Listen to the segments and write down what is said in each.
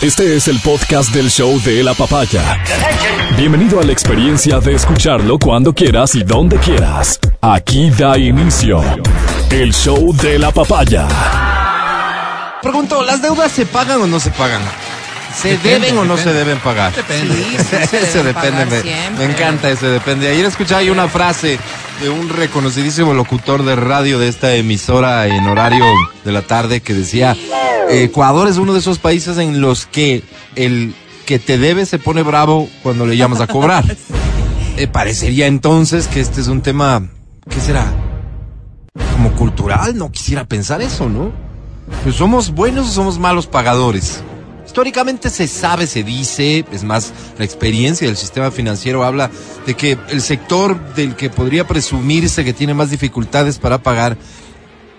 Este es el podcast del show de la papaya. Bienvenido a la experiencia de escucharlo cuando quieras y donde quieras. Aquí da inicio el show de la papaya. Pregunto, ¿las deudas se pagan o no se pagan? ¿Se Depende, deben o no depende. se deben pagar? Depende. Sí, sí, se Ese depende, me, encanta ese depende. Ayer escuchaba yo una frase de un reconocidísimo locutor de radio de esta emisora en horario de la tarde que decía, Ecuador es uno de esos países en los que el que te debe se pone bravo cuando le llamas a cobrar. Eh, parecería entonces que este es un tema, ¿qué será? Como cultural, no quisiera pensar eso, ¿no? Pues somos buenos o somos malos pagadores. Históricamente se sabe, se dice, es más, la experiencia del sistema financiero habla de que el sector del que podría presumirse que tiene más dificultades para pagar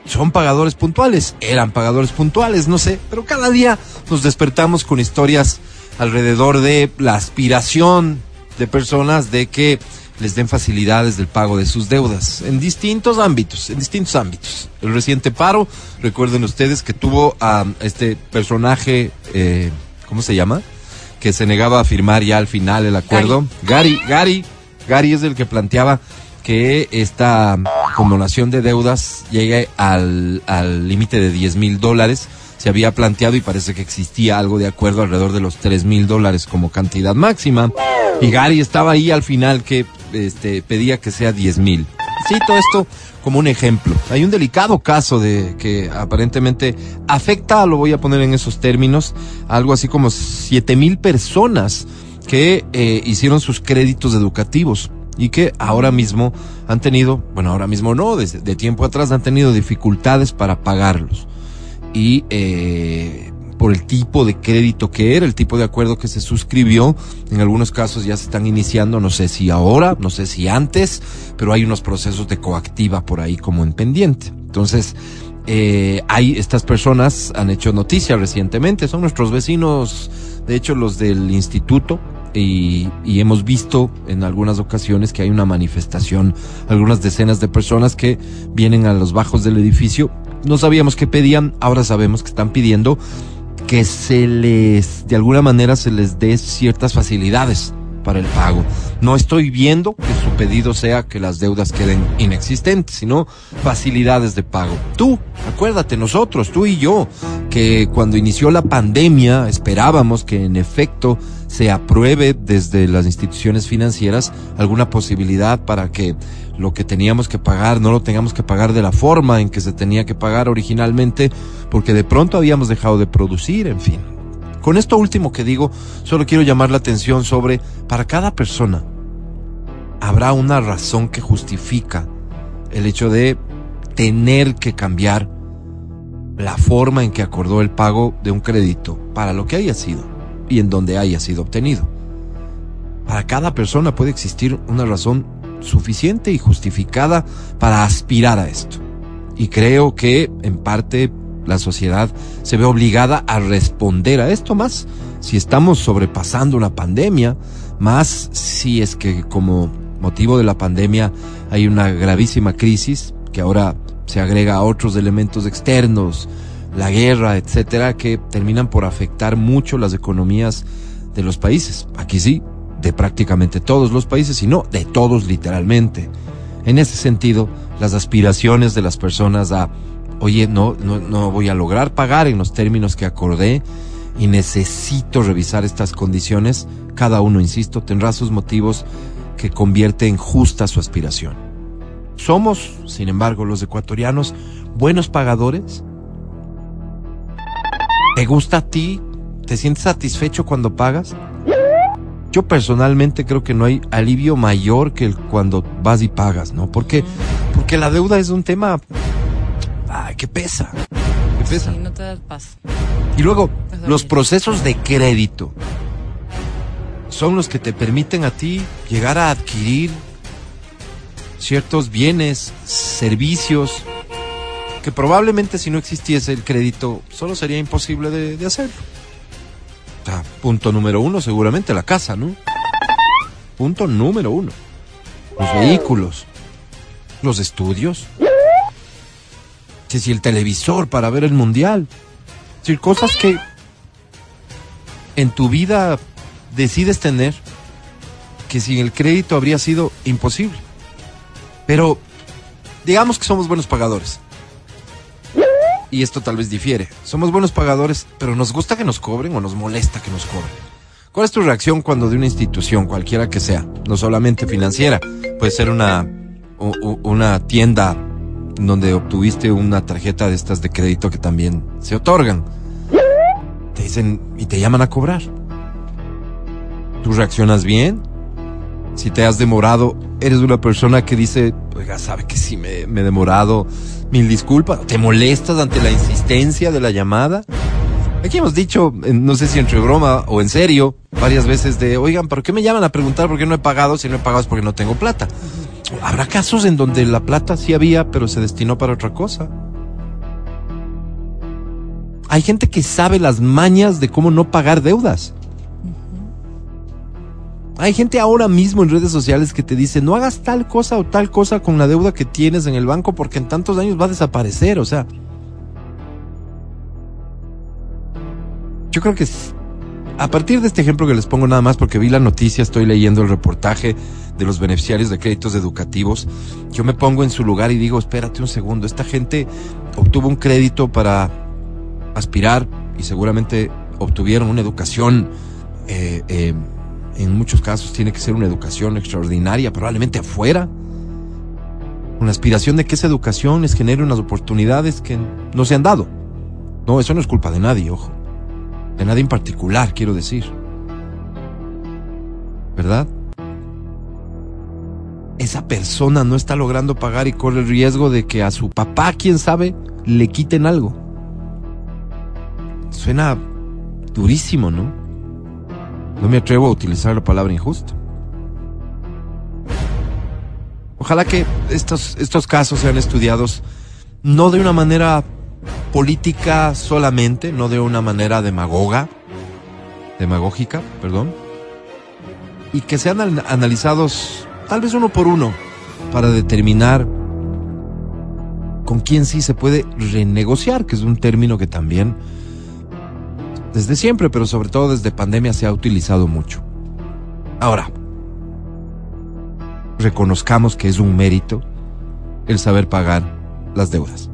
son pagadores puntuales, eran pagadores puntuales, no sé, pero cada día nos despertamos con historias alrededor de la aspiración de personas de que les den facilidades del pago de sus deudas en distintos ámbitos, en distintos ámbitos. El reciente paro, recuerden ustedes que tuvo a este personaje, eh, ¿cómo se llama? Que se negaba a firmar ya al final el acuerdo. Gary, Gary, Gary es el que planteaba que esta acumulación de deudas llegue al al límite de 10 mil dólares. Se había planteado y parece que existía algo de acuerdo alrededor de los 3 mil dólares como cantidad máxima. Y Gary estaba ahí al final que este, pedía que sea 10 mil. Cito esto como un ejemplo. Hay un delicado caso de que aparentemente afecta, lo voy a poner en esos términos, algo así como 7 mil personas que eh, hicieron sus créditos educativos y que ahora mismo han tenido, bueno, ahora mismo no, desde de tiempo atrás han tenido dificultades para pagarlos. Y eh, por el tipo de crédito que era, el tipo de acuerdo que se suscribió, en algunos casos ya se están iniciando, no sé si ahora, no sé si antes, pero hay unos procesos de coactiva por ahí como en pendiente. Entonces, eh, hay estas personas han hecho noticia recientemente, son nuestros vecinos, de hecho los del instituto, y, y hemos visto en algunas ocasiones que hay una manifestación, algunas decenas de personas que vienen a los bajos del edificio. No sabíamos qué pedían, ahora sabemos que están pidiendo que se les, de alguna manera, se les dé ciertas facilidades para el pago. No estoy viendo que su pedido sea que las deudas queden inexistentes, sino facilidades de pago. Tú, acuérdate, nosotros, tú y yo, que cuando inició la pandemia esperábamos que en efecto se apruebe desde las instituciones financieras alguna posibilidad para que lo que teníamos que pagar no lo tengamos que pagar de la forma en que se tenía que pagar originalmente, porque de pronto habíamos dejado de producir, en fin. Con esto último que digo, solo quiero llamar la atención sobre, para cada persona, habrá una razón que justifica el hecho de tener que cambiar la forma en que acordó el pago de un crédito, para lo que haya sido y en donde haya sido obtenido. Para cada persona puede existir una razón suficiente y justificada para aspirar a esto. Y creo que en parte la sociedad se ve obligada a responder a esto más si estamos sobrepasando una pandemia, más si es que como motivo de la pandemia hay una gravísima crisis que ahora se agrega a otros elementos externos, la guerra, etcétera, que terminan por afectar mucho las economías de los países. Aquí sí, de prácticamente todos los países, y no de todos literalmente. En ese sentido, las aspiraciones de las personas a, oye, no, no, no voy a lograr pagar en los términos que acordé y necesito revisar estas condiciones, cada uno, insisto, tendrá sus motivos que convierte en justa su aspiración. Somos, sin embargo, los ecuatorianos buenos pagadores. ¿Te gusta a ti? ¿Te sientes satisfecho cuando pagas? Yo personalmente creo que no hay alivio mayor que el cuando vas y pagas, ¿no? Porque, porque la deuda es un tema ay, que pesa, que pesa. Sí, no te das paz. Y luego, los procesos de crédito son los que te permiten a ti llegar a adquirir ciertos bienes, servicios, que probablemente si no existiese el crédito, solo sería imposible de, de hacerlo. O sea, punto número uno, seguramente la casa, ¿no? Punto número uno. Los vehículos, los estudios. Si el televisor para ver el mundial. Es cosas que en tu vida decides tener que sin el crédito habría sido imposible. Pero digamos que somos buenos pagadores. Y esto tal vez difiere. Somos buenos pagadores, pero nos gusta que nos cobren o nos molesta que nos cobren. ¿Cuál es tu reacción cuando de una institución, cualquiera que sea, no solamente financiera, puede ser una, una tienda donde obtuviste una tarjeta de estas de crédito que también se otorgan? Te dicen y te llaman a cobrar. ¿Tú reaccionas bien? Si te has demorado, eres una persona que dice, oiga, sabe que sí me, me he demorado, mil disculpas. ¿Te molestas ante la insistencia de la llamada? Aquí hemos dicho, no sé si entre broma o en serio, varias veces de, oigan, ¿por qué me llaman a preguntar por qué no he pagado? Si no he pagado es porque no tengo plata. Habrá casos en donde la plata sí había, pero se destinó para otra cosa. Hay gente que sabe las mañas de cómo no pagar deudas. Hay gente ahora mismo en redes sociales que te dice, no hagas tal cosa o tal cosa con la deuda que tienes en el banco porque en tantos años va a desaparecer. O sea, Yo creo que a partir de este ejemplo que les pongo nada más porque vi la noticia, estoy leyendo el reportaje de los beneficiarios de créditos educativos, yo me pongo en su lugar y digo, espérate un segundo, esta gente obtuvo un crédito para aspirar y seguramente obtuvieron una educación, eh, eh, en muchos casos tiene que ser una educación extraordinaria, probablemente afuera, una aspiración de que esa educación les genere unas oportunidades que no se han dado. No, eso no es culpa de nadie, ojo de nadie en particular, quiero decir. ¿Verdad? Esa persona no está logrando pagar y corre el riesgo de que a su papá, quién sabe, le quiten algo. Suena durísimo, ¿no? No me atrevo a utilizar la palabra injusto. Ojalá que estos, estos casos sean estudiados no de una manera política solamente, no de una manera demagoga, demagógica, perdón, y que sean analizados tal vez uno por uno para determinar con quién sí se puede renegociar, que es un término que también desde siempre, pero sobre todo desde pandemia se ha utilizado mucho. Ahora, reconozcamos que es un mérito el saber pagar las deudas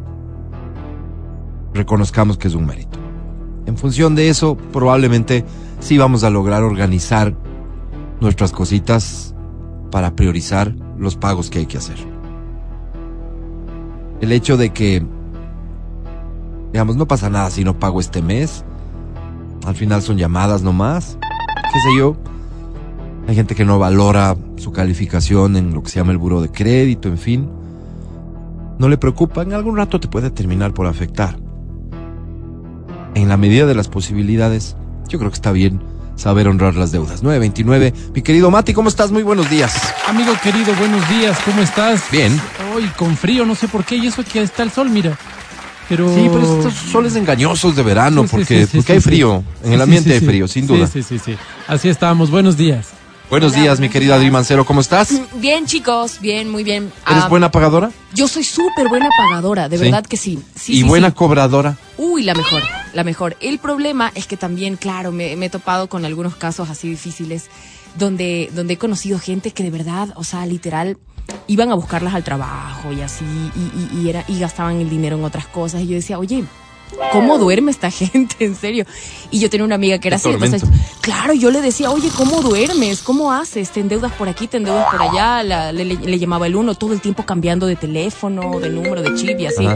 reconozcamos que es un mérito. En función de eso, probablemente sí vamos a lograr organizar nuestras cositas para priorizar los pagos que hay que hacer. El hecho de que, digamos, no pasa nada si no pago este mes, al final son llamadas nomás, qué sé yo. Hay gente que no valora su calificación en lo que se llama el buro de crédito, en fin. No le preocupa, en algún rato te puede terminar por afectar en la medida de las posibilidades, yo creo que está bien saber honrar las deudas. 929. Mi querido Mati, ¿cómo estás? Muy buenos días. Amigo querido, buenos días. ¿Cómo estás? Bien. Hoy con frío, no sé por qué. Y eso aquí está el sol, mira. Pero... Sí, pero estos soles engañosos de verano, porque, porque hay frío. En el ambiente hay frío, sin duda. Sí, sí, sí. Así estamos. Buenos días. Buenos días, mi querida Adri Mancero, ¿cómo estás? Mm, bien, chicos, bien, muy bien. ¿Eres ah, buena pagadora? Yo soy súper buena pagadora, de verdad que sí. ¿Y buena cobradora? Uy, la mejor, la mejor. El problema es que también, claro, me, he topado con algunos casos así difíciles donde, donde he conocido gente que de verdad, o sea, literal, iban a buscarlas al trabajo y así, y, y, era, y gastaban el dinero en otras cosas. Y yo decía, oye, ¿Cómo duerme esta gente? En serio. Y yo tenía una amiga que era así. Entonces, claro, yo le decía, oye, ¿cómo duermes? ¿Cómo haces? Te endeudas por aquí, te endeudas por allá. le, llamaba el uno todo el tiempo cambiando de teléfono, de número, de chip y así.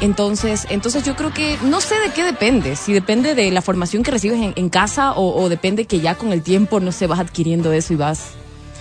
Entonces, entonces yo creo que no sé de qué depende. Si depende de la formación que recibes en, casa o, depende que ya con el tiempo, no se vas adquiriendo eso y vas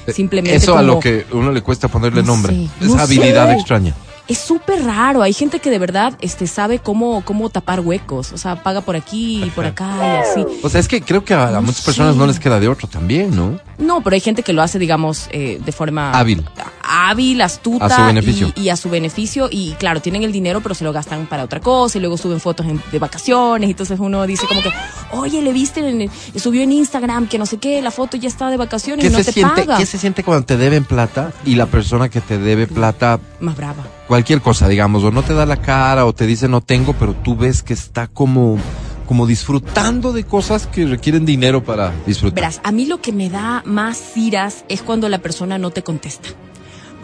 eh, simplemente. Eso a lo que uno le cuesta ponerle nombre. Esa habilidad extraña es súper raro. Hay gente que de verdad este, sabe cómo, cómo tapar huecos. O sea, paga por aquí y por acá y así. O sea, es que creo que a, muchas personas no les queda de otro también, ¿no? No, pero hay gente que lo hace, digamos, eh, de forma hábil. Hábil, astuta. A su beneficio. Y, a su beneficio. Y claro, tienen el dinero, pero se lo gastan para otra cosa. Y luego suben fotos de vacaciones. Y entonces uno dice como que, oye, le viste, en, subió en Instagram que no sé qué, la foto ya está de vacaciones y no te paga. ¿Qué se siente cuando te deben plata y la persona que te debe plata... Más brava cualquier cosa, digamos, o no te da la cara o te dice no tengo, pero tú ves que está como como disfrutando de cosas que requieren dinero para disfrutar. Verás, a mí lo que me da más ciras es cuando la persona no te contesta.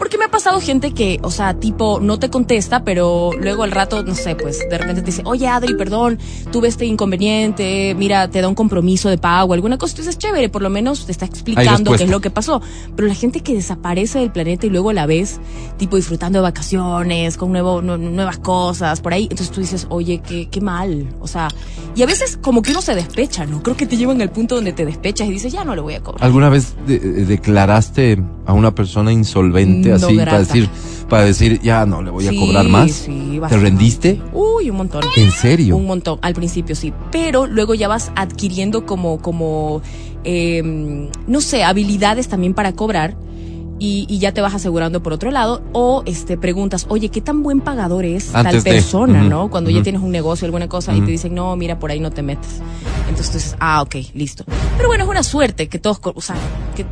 Porque me ha pasado gente que, o sea, tipo, no te contesta, pero luego al rato, no sé, pues de repente te dice, oye Adri, perdón, tuve este inconveniente, mira, te da un compromiso de pago, alguna cosa. Entonces, chévere, por lo menos te está explicando qué es lo que pasó. Pero la gente que desaparece del planeta y luego la ves, tipo, disfrutando de vacaciones, con nuevo, nu- nuevas cosas, por ahí. Entonces tú dices, oye, qué, qué mal. O sea, y a veces como que uno se despecha, ¿no? Creo que te llevan al punto donde te despechas y dices, ya no le voy a cobrar. ¿Alguna vez de- de- declaraste a una persona insolvente Para decir, para decir, ya no le voy a cobrar más? sí, ¿Te rendiste? Uy, un montón. ¿En serio? Un montón, al principio sí, pero luego ya vas adquiriendo como, como, eh, no sé, habilidades también para cobrar y, y ya te vas asegurando por otro lado o este preguntas, oye, ¿qué tan buen pagador es tal de, persona, no? Cuando ya tienes un negocio, alguna cosa y te dicen, no, mira, por ahí no te metes. Entonces tú dices, ah, ok, listo. Pero bueno, es una suerte que todos, o sea,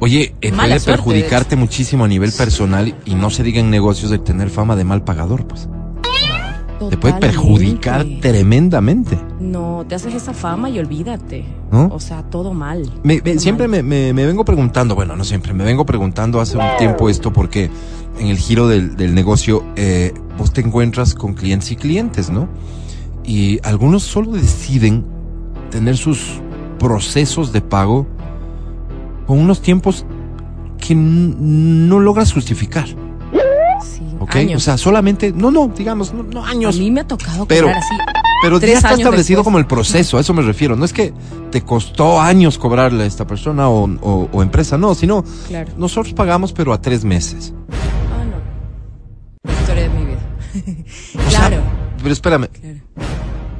Oye, eh, puede suerte, perjudicarte muchísimo a nivel personal y no se diga en negocios de tener fama de mal pagador, pues. Te puede perjudicar tremendamente. No, te haces esa fama y olvídate. ¿No? O sea, todo mal. Me- me- Todo siempre mal. me, me- me vengo preguntando, bueno, no siempre, me vengo preguntando hace un tiempo esto porque en el giro del, del negocio eh, vos te encuentras con clientes y clientes, ¿no? Y algunos solo deciden tener sus procesos de pago con unos tiempos que no logras justificar, Sí, ¿ok? años. O sea, solamente, no, no, digamos, no, no a años, mí me ha tocado Pero- cobrar así. pero ya está establecido después. como el proceso, a eso me refiero. No es que te costó años cobrarle a esta persona o, o- o empresa, no, sino Claro. nosotros pagamos pero a tres meses. Ah, no. La historia de mi vida. O sea, claro. pero espérame, claro.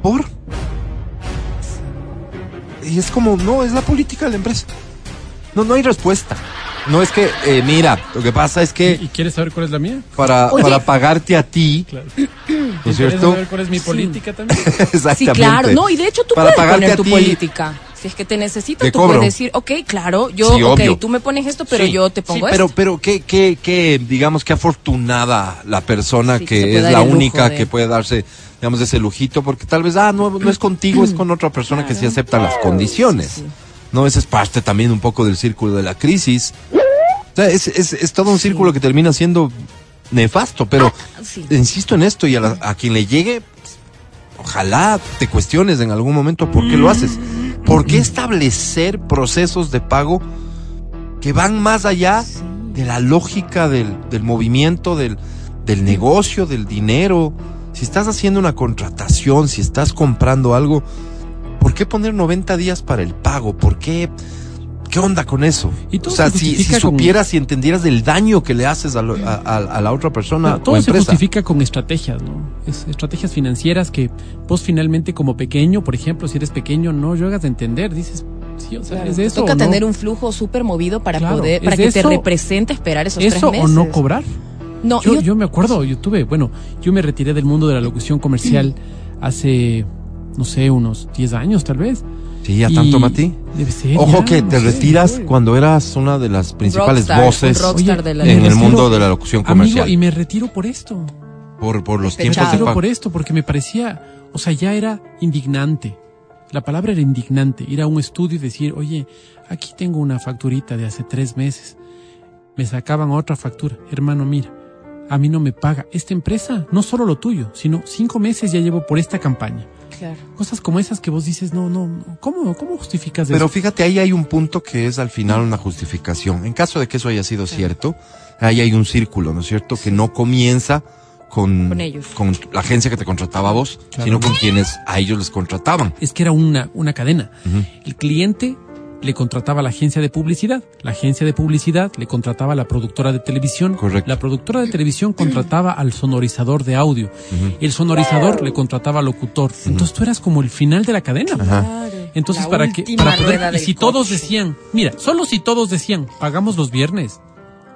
¿por? Y es como, no, es la política de la empresa. No, no hay respuesta. No es que, eh, mira, lo que pasa es que ¿Y quieres saber cuál es la mía? para, Oye. para pagarte a ti, Claro. ¿no es ¿Quieres cierto? saber cuál es mi política también? Exactamente. Sí, claro. No, y de hecho tú Para puedes pagarte poner a tu ti- política. Si es que te necesitas, Te tú cobro. puedes decir, ok, claro, yo, Sí, ok, obvio. tú me pones esto, pero Sí, yo te pongo sí, pero, esto. pero qué, qué, qué, digamos, qué afortunada la persona Sí, que es la única de- que puede darse, digamos, ese lujito, porque tal vez, ah, no, no es contigo, es con otra persona que sí acepta las condiciones. No, esa es parte también un poco del círculo de la crisis. O sea, es, es, es todo un círculo que termina siendo nefasto, pero Ah, sí. insisto en esto y a, la- a quien le llegue, pues, ojalá te cuestiones en algún momento por qué lo haces. ¿Por qué establecer procesos de pago que van más allá de la lógica del, del movimiento, del, del negocio, del dinero? Si estás haciendo una contratación, si estás comprando algo, ¿por qué poner 90 días para el pago? ¿Por qué? ¿Qué onda con eso? Y todo o sea, se si, si justifica con- supieras y entendieras del daño que le haces a, lo- a- a- a la otra persona Pero o todo se empresa. justifica con estrategias, ¿no? Es estrategias financieras que vos finalmente como pequeño, por ejemplo, si eres pequeño, no llegas de entender, dices, sí, o sea, Claro, es eso. toca o no? tener un flujo súper movido para Claro, poder, para ¿es que te represente esperar esos eso tres meses. o no cobrar. No, Yo, yo- yo me acuerdo, yo tuve, bueno, yo me retiré del mundo de la locución comercial hace, no sé, unos 10 años tal vez. Sí, ya Y tanto, Mati. Debe ser. Ojo ya, que no te sé. retiras cuando eras una de las principales rockstar, voces un rockstar Oye, de la me en el retiro- mundo de la locución Amigo, comercial. y me retiro por esto. por, por los Despechado. tiempos de Retiro pago. por esto, porque me parecía, o sea, ya era indignante. La palabra era indignante. Ir a un estudio y decir, oye, aquí tengo una facturita de hace tres meses. Me sacaban otra factura. Hermano, mira, a mí no me paga. Esta empresa, no solo lo tuyo, sino cinco meses ya llevo por esta campaña. Claro. Cosas como esas que vos dices, no, no, no. ¿Cómo, cómo justificas Pero eso? fíjate, ahí hay un punto que es al final una justificación. En caso de que eso haya sido cierto, ahí hay un círculo, ¿no es cierto? Que no comienza con, Con ellos. con la agencia que te contrataba a vos, Claro. sino con quienes a ellos les contrataban. Es que era una, una cadena. El cliente le contrataba a la agencia de publicidad, la agencia de publicidad le contrataba a la productora de televisión, Correcto. la productora de televisión contrataba al sonorizador de audio, el sonorizador le contrataba al locutor. Entonces tú eras como el final de la cadena. Ajá. Entonces La para que para poder y si todos decían, mira, solo si todos decían, pagamos los viernes,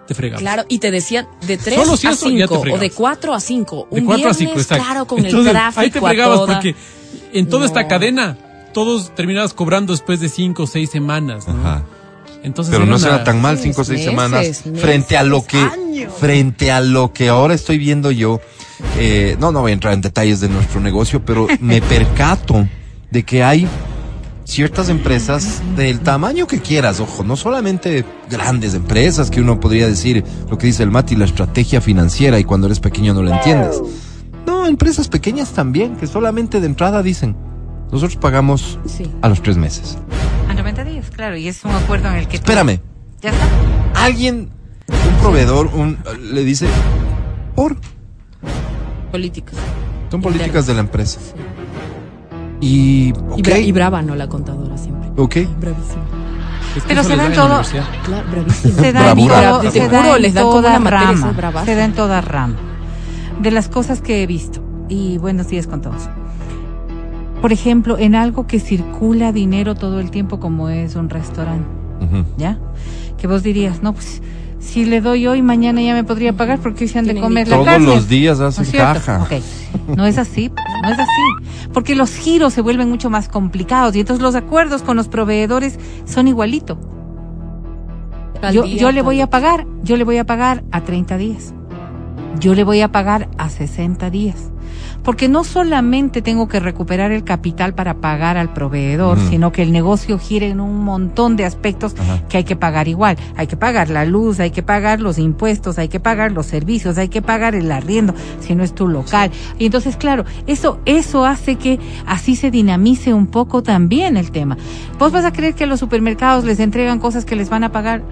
te fregamos. Claro, y te decían de 3 Solo si a eso, ya te 5 o fregabas. de 4 a 5. De Un 4 a viernes, 5, exacto. claro, con Entonces, el tráfico Ahí te a fregabas toda. porque en toda esta cadena todos terminabas cobrando después de 5 o 6 semanas, ¿no? Ajá. Entonces Pero no una- será tan mal cinco o seis meses, semanas meses, frente a lo que años. frente a lo que ahora estoy viendo yo. eh, no, no voy a entrar en detalles de nuestro negocio, pero me percato de que hay ciertas empresas del tamaño que quieras, ojo, no solamente grandes empresas que uno podría decir lo que dice el Mati, la estrategia financiera y cuando eres pequeño no la entiendes. No, empresas pequeñas también, que solamente de entrada dicen, nosotros pagamos Sí. a los tres meses. A 90 días, claro, y es un acuerdo en el que... Espérame, Ya está. alguien, un proveedor, un, le dice, por, Políticas. son políticas de la empresa. Y, ok, Y, bra- y brava, ¿no? La contadora siempre. ok, Bravísima. Es que Pero se da en todo. universidad. Claro, bravísima. Se da en, todo- se da en toda rama. Se da en toda rama. De las cosas que he visto. Y buenos días con todos. Por ejemplo, en algo que circula dinero todo el tiempo como es un restaurante. ¿ya? Que vos dirías, no, pues si le doy hoy, mañana ya me podría pagar porque hoy se han de comer la todos carne. los días ¿No hacen caja. No es así, no es así. Porque los giros se vuelven mucho más complicados y entonces los acuerdos con los proveedores son igualito. Al Yo, día, yo le voy a pagar, yo le voy a pagar a 30 días. Yo le voy a pagar a 60 días. Porque no solamente tengo que recuperar el capital para pagar al proveedor, sino que el negocio gira en un montón de aspectos Ajá. que hay que pagar igual. Hay que pagar la luz, hay que pagar los impuestos, hay que pagar los servicios, hay que pagar el arriendo, si no es tu local. Y entonces, claro, eso, eso hace que así se dinamice un poco también el tema. Vos vas a creer que a los supermercados les entregan cosas que les van a pagar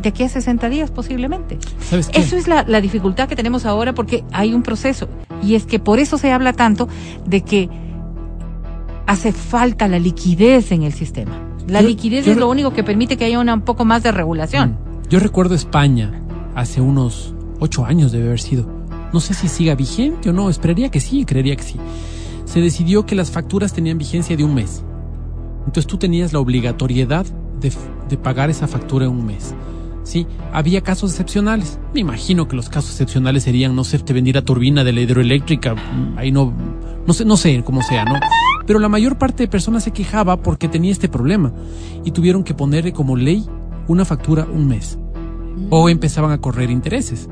de aquí a 60 días posiblemente. ¿Sabes qué? Eso es la, la dificultad que tenemos ahora porque hay un proceso. Y es que por eso se habla tanto de que hace falta la liquidez en el sistema. La Yo- liquidez yo es lo único que permite que haya una, un poco más de regulación. Mm. Yo recuerdo España hace unos ocho años debe haber sido. No sé si siga vigente o no, esperaría que sí, creería que sí. Se decidió que las facturas tenían vigencia de un mes. Entonces tú tenías la obligatoriedad de pagar esa factura en un mes. Sí, había casos excepcionales. Me imagino que los casos excepcionales serían, no sé, te vendiera turbina de la hidroeléctrica, mm, ahí no, no sé, no sé cómo sea, ¿no? Pero la mayor parte de personas se quejaba porque tenía este problema y tuvieron que ponerle como ley una factura un mes o empezaban a correr intereses.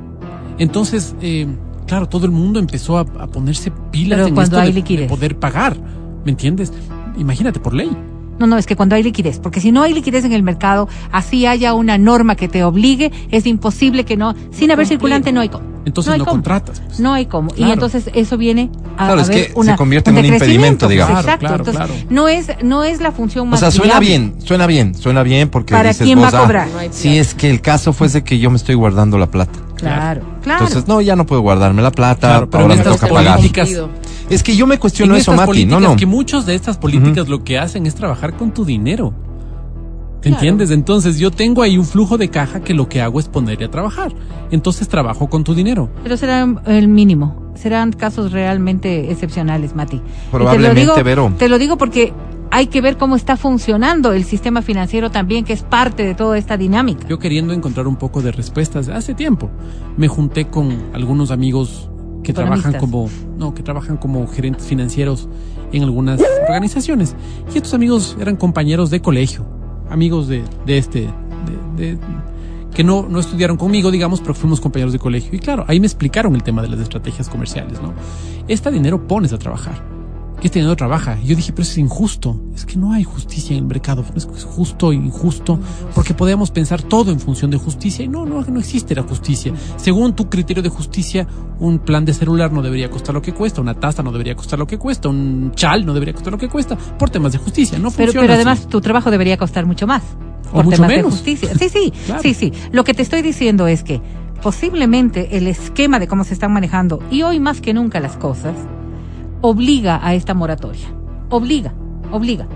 Entonces, eh, claro, todo el mundo empezó a, a ponerse pilas Pero en cuando esto hay de- poder pagar, ¿me entiendes? Imagínate por ley. No, no, es que cuando hay liquidez, porque si no hay liquidez en el mercado, así haya una norma que te obligue, es imposible que no, sin haber circulante no hay cómo. Entonces no, hay no cómo. contratas. pues. No hay cómo. Y entonces eso viene a, Claro, a es ver que se una, convierte en un impedimento, pues, digamos. Exacto. Claro, entonces, claro. no es no es la función O más sea, suena viable. bien, suena bien, suena bien porque ¿Para dices quién va a ah, cobrar? No si es que el caso fuese que yo me estoy guardando la plata. Claro, claro. Entonces, no, ya no puedo guardarme la plata, Claro, pero ahora me toca pagar. políticas- Es que yo me cuestiono en eso, Mati. No, políticas, no. que muchos de estas políticas lo que hacen es trabajar con tu dinero. ¿Te entiendes? Entonces yo tengo ahí un flujo de caja que lo que hago es ponerle a trabajar. Entonces trabajo con tu dinero. Pero será el mínimo. Serán casos realmente excepcionales, Mati. Y Probablemente, te lo digo, Vero. Te lo digo porque hay que ver cómo está funcionando el sistema financiero también, que es parte de toda esta dinámica. Yo queriendo encontrar un poco de respuestas hace tiempo, me junté con algunos amigos que trabajan como no, que trabajan como gerentes financieros en algunas organizaciones. Y estos amigos eran compañeros de colegio, amigos de, de este de- de- que no, no estudiaron conmigo, digamos, pero fuimos compañeros de colegio. Y claro, ahí me explicaron el tema de las estrategias comerciales, ¿no? Este dinero pones a trabajar. Que este dinero trabaja. Y yo dije, pero eso es injusto. Es que no hay justicia en el mercado. Es justo e injusto. Porque podemos pensar todo en función de justicia. Y no, no, no existe la justicia. Según tu criterio de justicia, un plan de celular no debería costar lo que cuesta. Una taza no debería costar lo que cuesta. Un chal no debería costar lo que cuesta. Por temas de justicia. No Pero, funciona pero así. además tu trabajo debería costar mucho más. O Por mucho temas menos. de justicia. Sí, sí, Claro. sí, sí. Lo que te estoy diciendo es que posiblemente el esquema de cómo se están manejando, y hoy más que nunca las cosas, obliga a esta moratoria. Obliga, obliga.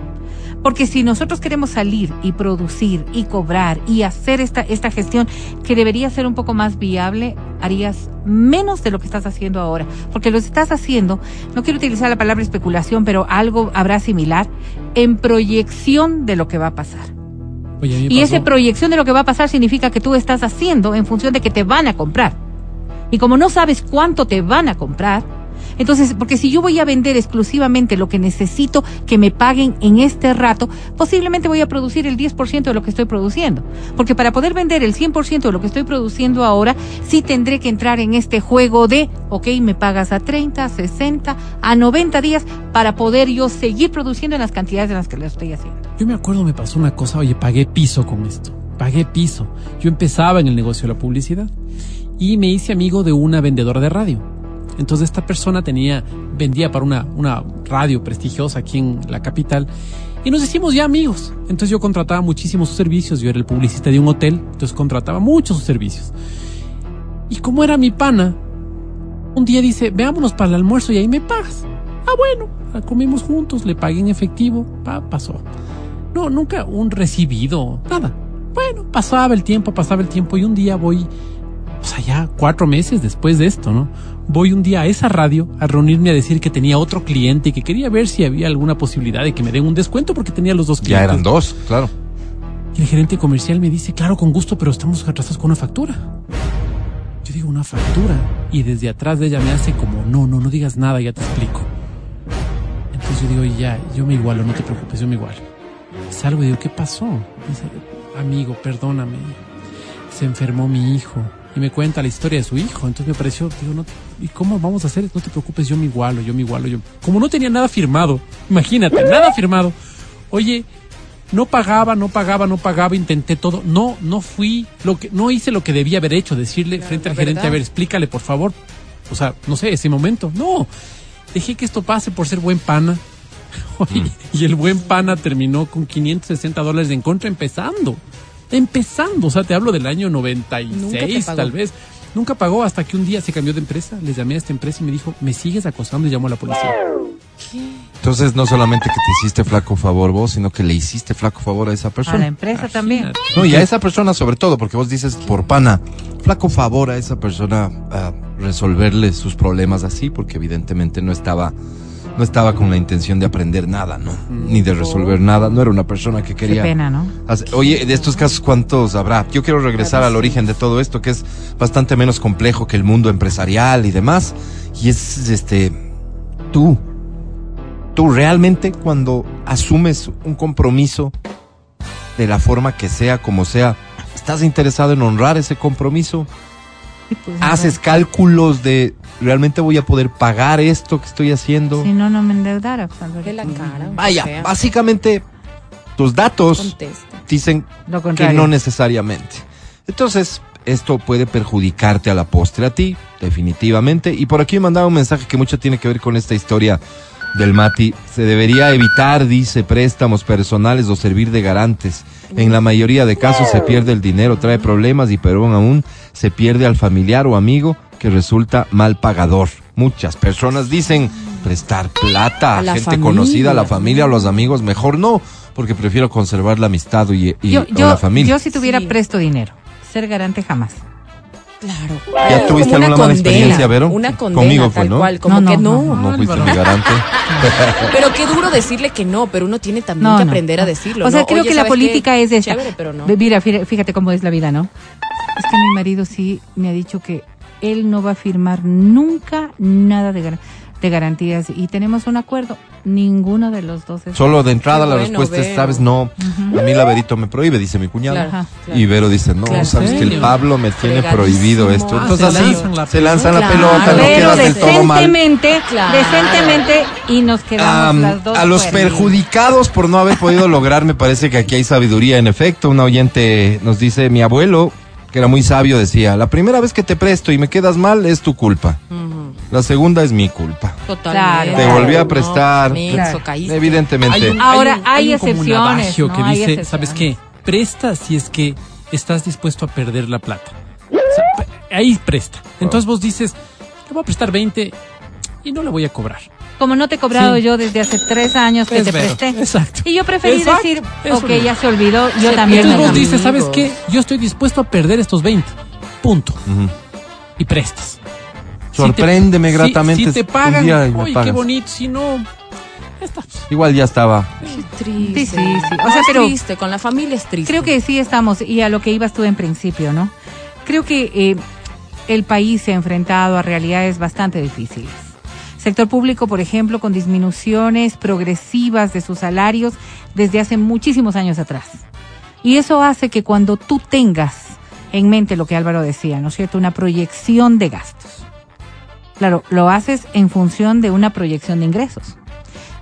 Porque si nosotros queremos salir y producir y cobrar y hacer esta, esta gestión que debería ser un poco más viable, harías menos de lo que estás haciendo ahora. Porque lo estás haciendo, no quiero utilizar la palabra especulación, pero algo habrá similar, en proyección de lo que va a pasar. Oye, Y esa proyección de lo que va a pasar significa que tú estás haciendo en función de que te van a comprar. Y como no sabes cuánto te van a comprar, Entonces, porque si yo voy a vender exclusivamente lo que necesito que me paguen en este rato, posiblemente voy a producir el 10% de lo que estoy produciendo. Porque para poder vender el 100% de lo que estoy produciendo ahora, sí tendré que entrar en este juego de, ok, me pagas a 30, a 60, a 90 días para poder yo seguir produciendo en las cantidades en las que lo estoy haciendo. Yo me acuerdo, me pasó una cosa, oye, pagué piso con esto. Pagué piso. Yo empezaba en el negocio de la publicidad y me hice amigo de una vendedora de radio. Entonces esta persona tenía, vendía para una, una radio prestigiosa aquí en la capital y nos hicimos ya amigos. Entonces yo contrataba muchísimos sus servicios, yo era el publicista de un hotel, entonces contrataba muchos sus servicios. Y como era mi pana, un día dice, veámonos para el almuerzo y ahí me pagas. Ah, bueno, comimos juntos, le pagué en efectivo, pa, pasó. No, nunca un recibido, nada. Bueno, pasaba el tiempo, pasaba el tiempo y un día voy, o cuatro meses después de esto, ¿no? Voy un día a esa radio a reunirme a decir que tenía otro cliente y que quería ver si había alguna posibilidad de que me den un descuento porque tenía los dos clientes. Ya eran dos, claro. Y el gerente comercial me dice, claro, con gusto, pero estamos atrasados con una factura. Yo digo, una factura. Y desde atrás de ella me hace como, no, no, no digas nada, ya te explico. Entonces yo digo, ya, yo me igualo, no te preocupes, yo me igualo. Salgo y digo, ¿qué pasó? Dice, amigo, perdóname. Se enfermó mi hijo. Y me cuenta la historia de su hijo. Entonces me pareció, digo, no, ¿y cómo vamos a hacer? No te preocupes, yo me igualo, yo me igualo. Yo... Como no tenía nada firmado, imagínate, nada firmado. Oye, no pagaba, no pagaba, no pagaba, intenté todo. No, no fui, lo que, no hice lo que debía haber hecho, decirle frente al gerente, a ver, explícale, por favor. O sea, no sé, ese momento. No, dejé que esto pase por ser buen pana. Oye, Y el buen pana terminó con 560 dólares en contra empezando. Empezando, o sea, te hablo del año Nunca 96 te pagó. tal vez. Nunca pagó hasta que un día se cambió de empresa. Les llamé a esta empresa y me dijo, me sigues acosando y llamó a la policía. Entonces, no solamente que te hiciste flaco favor vos, sino que le hiciste flaco favor a esa A la persona. empresa también. No, y a esa persona sobre todo, porque vos dices por pana, flaco favor a esa persona a resolverle sus problemas así, porque evidentemente no estaba, no estaba con la intención de aprender nada, ¿no? Ni de resolver nada. No era una persona que Qué quería. pena, ¿no? hacer- Oye, de estos casos, ¿cuántos habrá? Yo quiero regresar al origen de todo esto, que es bastante menos complejo que el mundo empresarial y demás. Y es, este, tú, tú realmente cuando asumes un compromiso de la forma que sea, como sea, ¿estás interesado en honrar ese compromiso? Pues, ¿Haces cálculos de realmente voy a poder pagar esto que estoy haciendo? Si no, no me endeudara. pues. De la cara. Vaya, básicamente tus datos Contesta. dicen Lo que no necesariamente. Entonces, esto puede perjudicarte a la postre a ti, definitivamente. Y por aquí me mandaba un mensaje que mucho tiene que ver con esta historia del Mati. Se debería evitar, dice, préstamos personales o servir de garantes. En la mayoría de casos se pierde el dinero, trae problemas y peor aún se pierde al familiar o amigo que resulta mal pagador. Muchas personas dicen prestar plata a, la gente familia. conocida, a la familia, a los amigos, mejor no, porque prefiero conservar la amistad y, y- yo, o yo, la familia. yo si tuviera Sí. presto dinero, ser garante jamás. Claro. ¿Ya tuviste alguna mala experiencia, Vero? Una condena, Conmigo fue, tal ¿no? cual. Como No, que no, no. no fuiste mi garante. Pero qué duro decirle que no, pero uno tiene también No, que no, aprender a decirlo. O sea, ¿no? creo Oye, que la política es esta. Chévere, pero no. Ve- Mira, fí- fíjate cómo es la vida, ¿no? Es que mi marido sí me ha dicho que él no va a firmar nunca nada de, gar- de garantías y tenemos un acuerdo. Ninguno de los dos es. Solo de entrada la bueno, respuesta es, sabes, no, a mí la Verito me prohíbe, dice mi cuñado. Claro. Y Vero dice, no, Claro. sabes que el. Pablo me tiene Fregadísimo. prohibido esto. Ah, Entonces se así lanzan la se lanzan la pelota. no quedas del todo mal. decentemente, Claro. decentemente y nos quedamos Am, las dos. a los perjudicados por no haber podido lograr, me parece que aquí hay sabiduría. En efecto, un oyente nos dice, mi abuelo, que era muy sabio, decía, la primera vez que te presto y me quedas mal es tu culpa. La segunda es mi culpa. Totalmente. Te volví a prestar. No, menso, Claro. Evidentemente. un- Ahora, un- hay un como un excepciones, adagio ¿no? que Hay dice, excepciones. ¿sabes qué? Presta si es que estás dispuesto a perder la plata. O sea, pe- ahí presta. Entonces vos dices, le voy a prestar 20 y no le voy a cobrar. Como no te he cobrado Sí. yo desde hace tres años que Es te Vero, presté. exacto. Y yo preferí Exacto, decir, eso ok, mismo. ya se olvidó, yo Se también. Entonces me vos dices, ¿sabes qué? Yo estoy dispuesto a perder estos 20. Punto. Y prestas. Sorpréndeme Si te- gratamente. Si, te pagan, uy, qué pagas. bonito. Si no, está. Igual ya estaba. Qué triste. Sí, sí, sí. O sea, pero- triste, con la familia es triste. Creo que sí estamos, y a lo que ibas tú en principio, ¿no? Creo que eh, el país se ha enfrentado a realidades bastante difíciles. Sector público, por ejemplo, con disminuciones progresivas de sus salarios desde hace muchísimos años atrás. Y eso hace que cuando tú tengas en mente lo que Álvaro decía, ¿no es cierto? Una proyección de gastos. Claro, lo haces en función de una proyección de ingresos.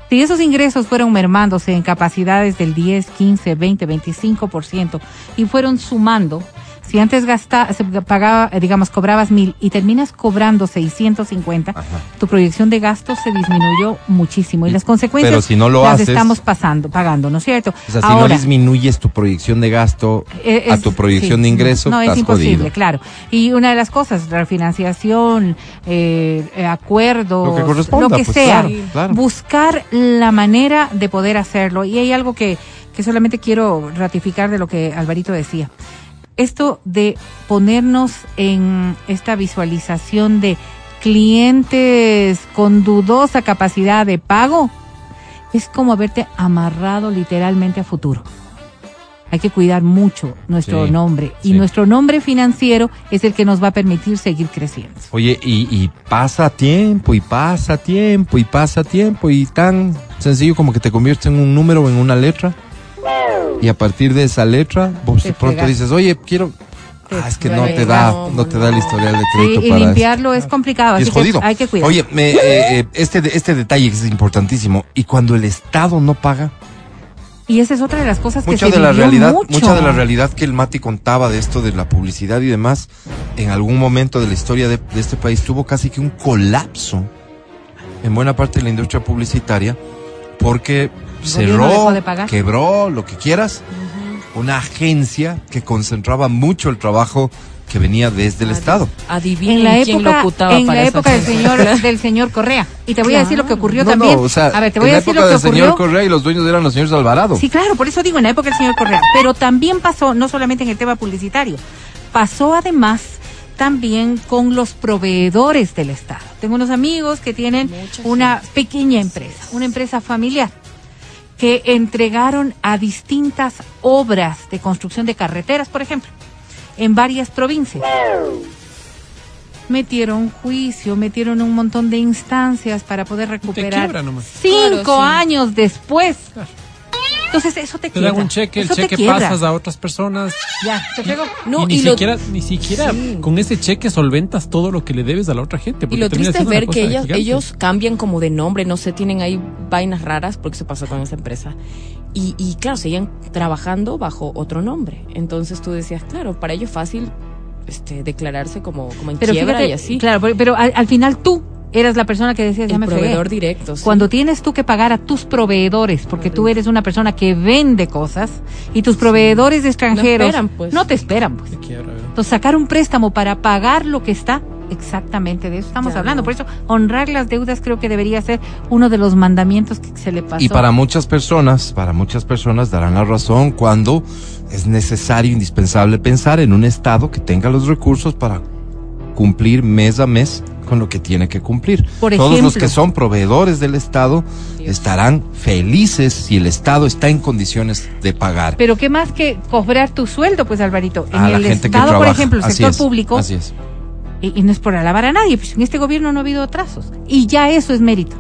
Si esos ingresos fueron mermándose en capacidades del 10, 15, 20, 25% y fueron sumando, si antes gasta, se pagaba, eh, digamos, cobrabas mil y terminas cobrando 650, Ajá. tu proyección de gastos se disminuyó muchísimo y las consecuencias Pero si no lo las haces- estamos pasando, pagando, ¿no es cierto? O sea, si no disminuyes tu proyección de gasto Eh, a es- tu proyección sí, de ingreso, No, es estás imposible, jodido. claro. Y una de las cosas, refinanciación, eh, eh, acuerdos, Lo que corresponda, lo que pues, sea, claro, claro. buscar la manera de poder hacerlo. Y hay algo que, que solamente quiero ratificar de lo que Alvarito decía. Esto de ponernos en esta visualización de clientes con dudosa capacidad de pago es como haberte amarrado literalmente a futuro. Hay que cuidar mucho nuestro Sí, nombre y sí. nuestro nombre financiero es el que nos va a permitir seguir creciendo. Oye, y, y pasa tiempo, y pasa tiempo, y pasa tiempo, y tan sencillo como que te conviertes en un número o en una letra. Y a partir de esa letra, vos de pronto dices, oye, quiero... Ah, es que no te da, No, no te da el historial de Sí, crédito y para eso. limpiarlo es complicado, Y así es jodido. que hay que cuidar. Oye, me, eh, eh, este, este detalle que es importantísimo. Y cuando el Estado no paga, y esa es otra de las cosas que mucha se de la realidad, mucho. mucha de la realidad que el Mati contaba de esto de la publicidad y demás, en algún momento de la historia de, de este país tuvo casi que un colapso en buena parte de la industria publicitaria porque cerró, dejó de pagar. quebró, lo que quieras, una agencia que concentraba mucho el trabajo que venía desde el Estado. Adivinen en la quién época, locutaba en para la época del señor del señor Correa. Y te voy a decir lo que ocurrió No, también. no, o sea, a ver, te voy en a la decir época lo que del señor. Correa y los dueños eran los señores Alvarado. Sí, claro, por eso digo en la época del señor Correa. Pero también pasó, no solamente en el tema publicitario, pasó además también con los proveedores del Estado. Tengo unos amigos que tienen una pequeña empresa, una empresa familiar, que entregaron a distintas obras de construcción de carreteras, por ejemplo, en varias provincias. Metieron juicio, metieron un montón de instancias para poder recuperar. nomás. Cinco Claro, sí. años después. Entonces eso te Te quiebra. dan un cheque, el Eso te cheque pasas a otras personas. Ya, te fregó. No, y ni y lo- siquiera, ni siquiera Sí. con ese cheque solventas todo lo que le debes a la otra gente. Y lo triste es ver que ellos, ellos cambian como de nombre, no sé, tienen ahí vainas raras, porque se pasó con esa empresa. Y, y claro, seguían trabajando bajo otro nombre. Entonces tú decías, claro, para ellos es fácil este, declararse como, como en Pero quiebra fíjate, y así. claro, pero, pero al, al final tú eras la persona que decías, ya el me fregué. proveedor directo. sí. Cuando tienes tú que pagar a tus proveedores, porque tú eres una persona que vende cosas y tus proveedores extranjeros esperan, pues. no te esperan, pues. Te. Entonces, sacar un préstamo para pagar lo que está, exactamente de eso estamos Ya hablando. no. Por eso, honrar las deudas creo que debería ser uno de los mandamientos que se le pasó. Y para muchas personas, para muchas personas darán la razón cuando es necesario, indispensable pensar en un Estado que tenga los recursos para cumplir mes a mes con lo que tiene que cumplir. Por Todos los que son proveedores del Estado estarán felices si el Estado está en condiciones de pagar Pero qué más que cobrar tu sueldo, pues Alvarito. En a la el gente que Estado, trabaja. por ejemplo, el Así sector es, público, Así es. y, y no es por alabar a nadie, pues en este gobierno no ha habido atrasos. Y ya eso es mérito.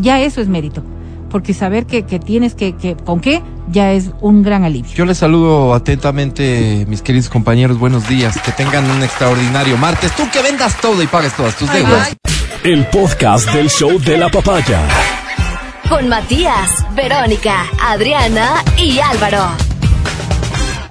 Ya eso es mérito. Porque saber que, que tienes que, que, con qué, ya es un gran alivio. Yo les saludo atentamente, mis queridos compañeros. Buenos días. Que tengan un extraordinario martes. Tú que vendas todo y pagues todas tus deudas. El podcast del show de la papaya. Con Matías, Verónica, Adriana y Álvaro.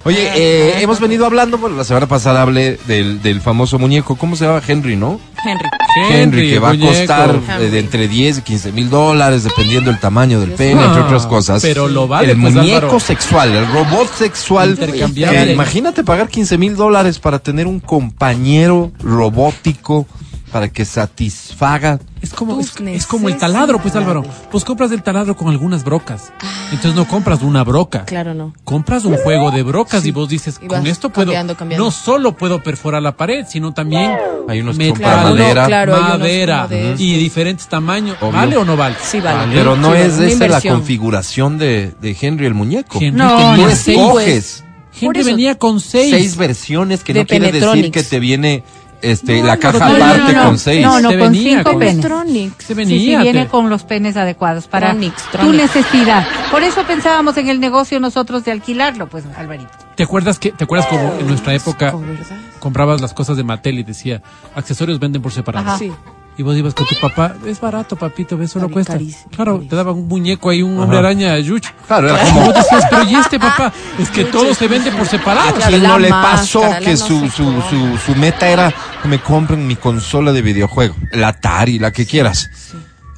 Oye, eh, hemos venido hablando, bueno, la semana pasada hablé del, del famoso muñeco, ¿cómo se llama? Henry, ¿no? Henry. Henry, que va a costar eh, Henry. de entre 10 y 15 mil dólares, dependiendo del tamaño del pene, Ah, entre otras cosas. pero lo vale, El pues, muñeco Álvaro. sexual, el robot sexual. Intercambiable. Eh, imagínate pagar 15 mil dólares para tener un compañero robótico para que satisfaga. Es como, es, es como el taladro, pues Álvaro. Pues compras el taladro con algunas brocas. Entonces no compras una broca. Claro, no. Compras un juego de brocas y vos dices, Y con esto puedo, cambiando, cambiando. no solo puedo perforar la pared, sino también Hay unos metal, madera. Claro, hay unos madera y diferentes tamaños. Obvio. ¿Vale o no vale? Sí, vale. Pero no Sí, es esa la configuración de, de Henry el muñeco. Henry No, no, escoges Por Henry eso- venía con seis. seis versiones que De no quiere decir que te viene este, No, la caja no, aparte no, no. con seis. No, no, con venía cinco con- penes. Tronics. Se Sí, sí, venía. viene te- con los penes adecuados para Tronics, tu necesidad. Por eso pensábamos en el negocio nosotros de alquilarlo, pues, Alvarito. ¿Te acuerdas que te acuerdas como en nuestra época ¿verdad? comprabas las cosas de Mattel y decía accesorios venden por separado? Ajá. Sí. Y vos ibas con tu papá, es barato, papito, ves, solo cuesta. carísimo, claro, carísimo. te daban un muñeco ahí, un hombre araña, yuch. Claro, era Y como vos decías, pero ¿y este papá? Es que todo se vende por separado. ¿A quién no le pasó que no su, su, su, su meta era que me compren mi consola de videojuego? La Atari, la que quieras.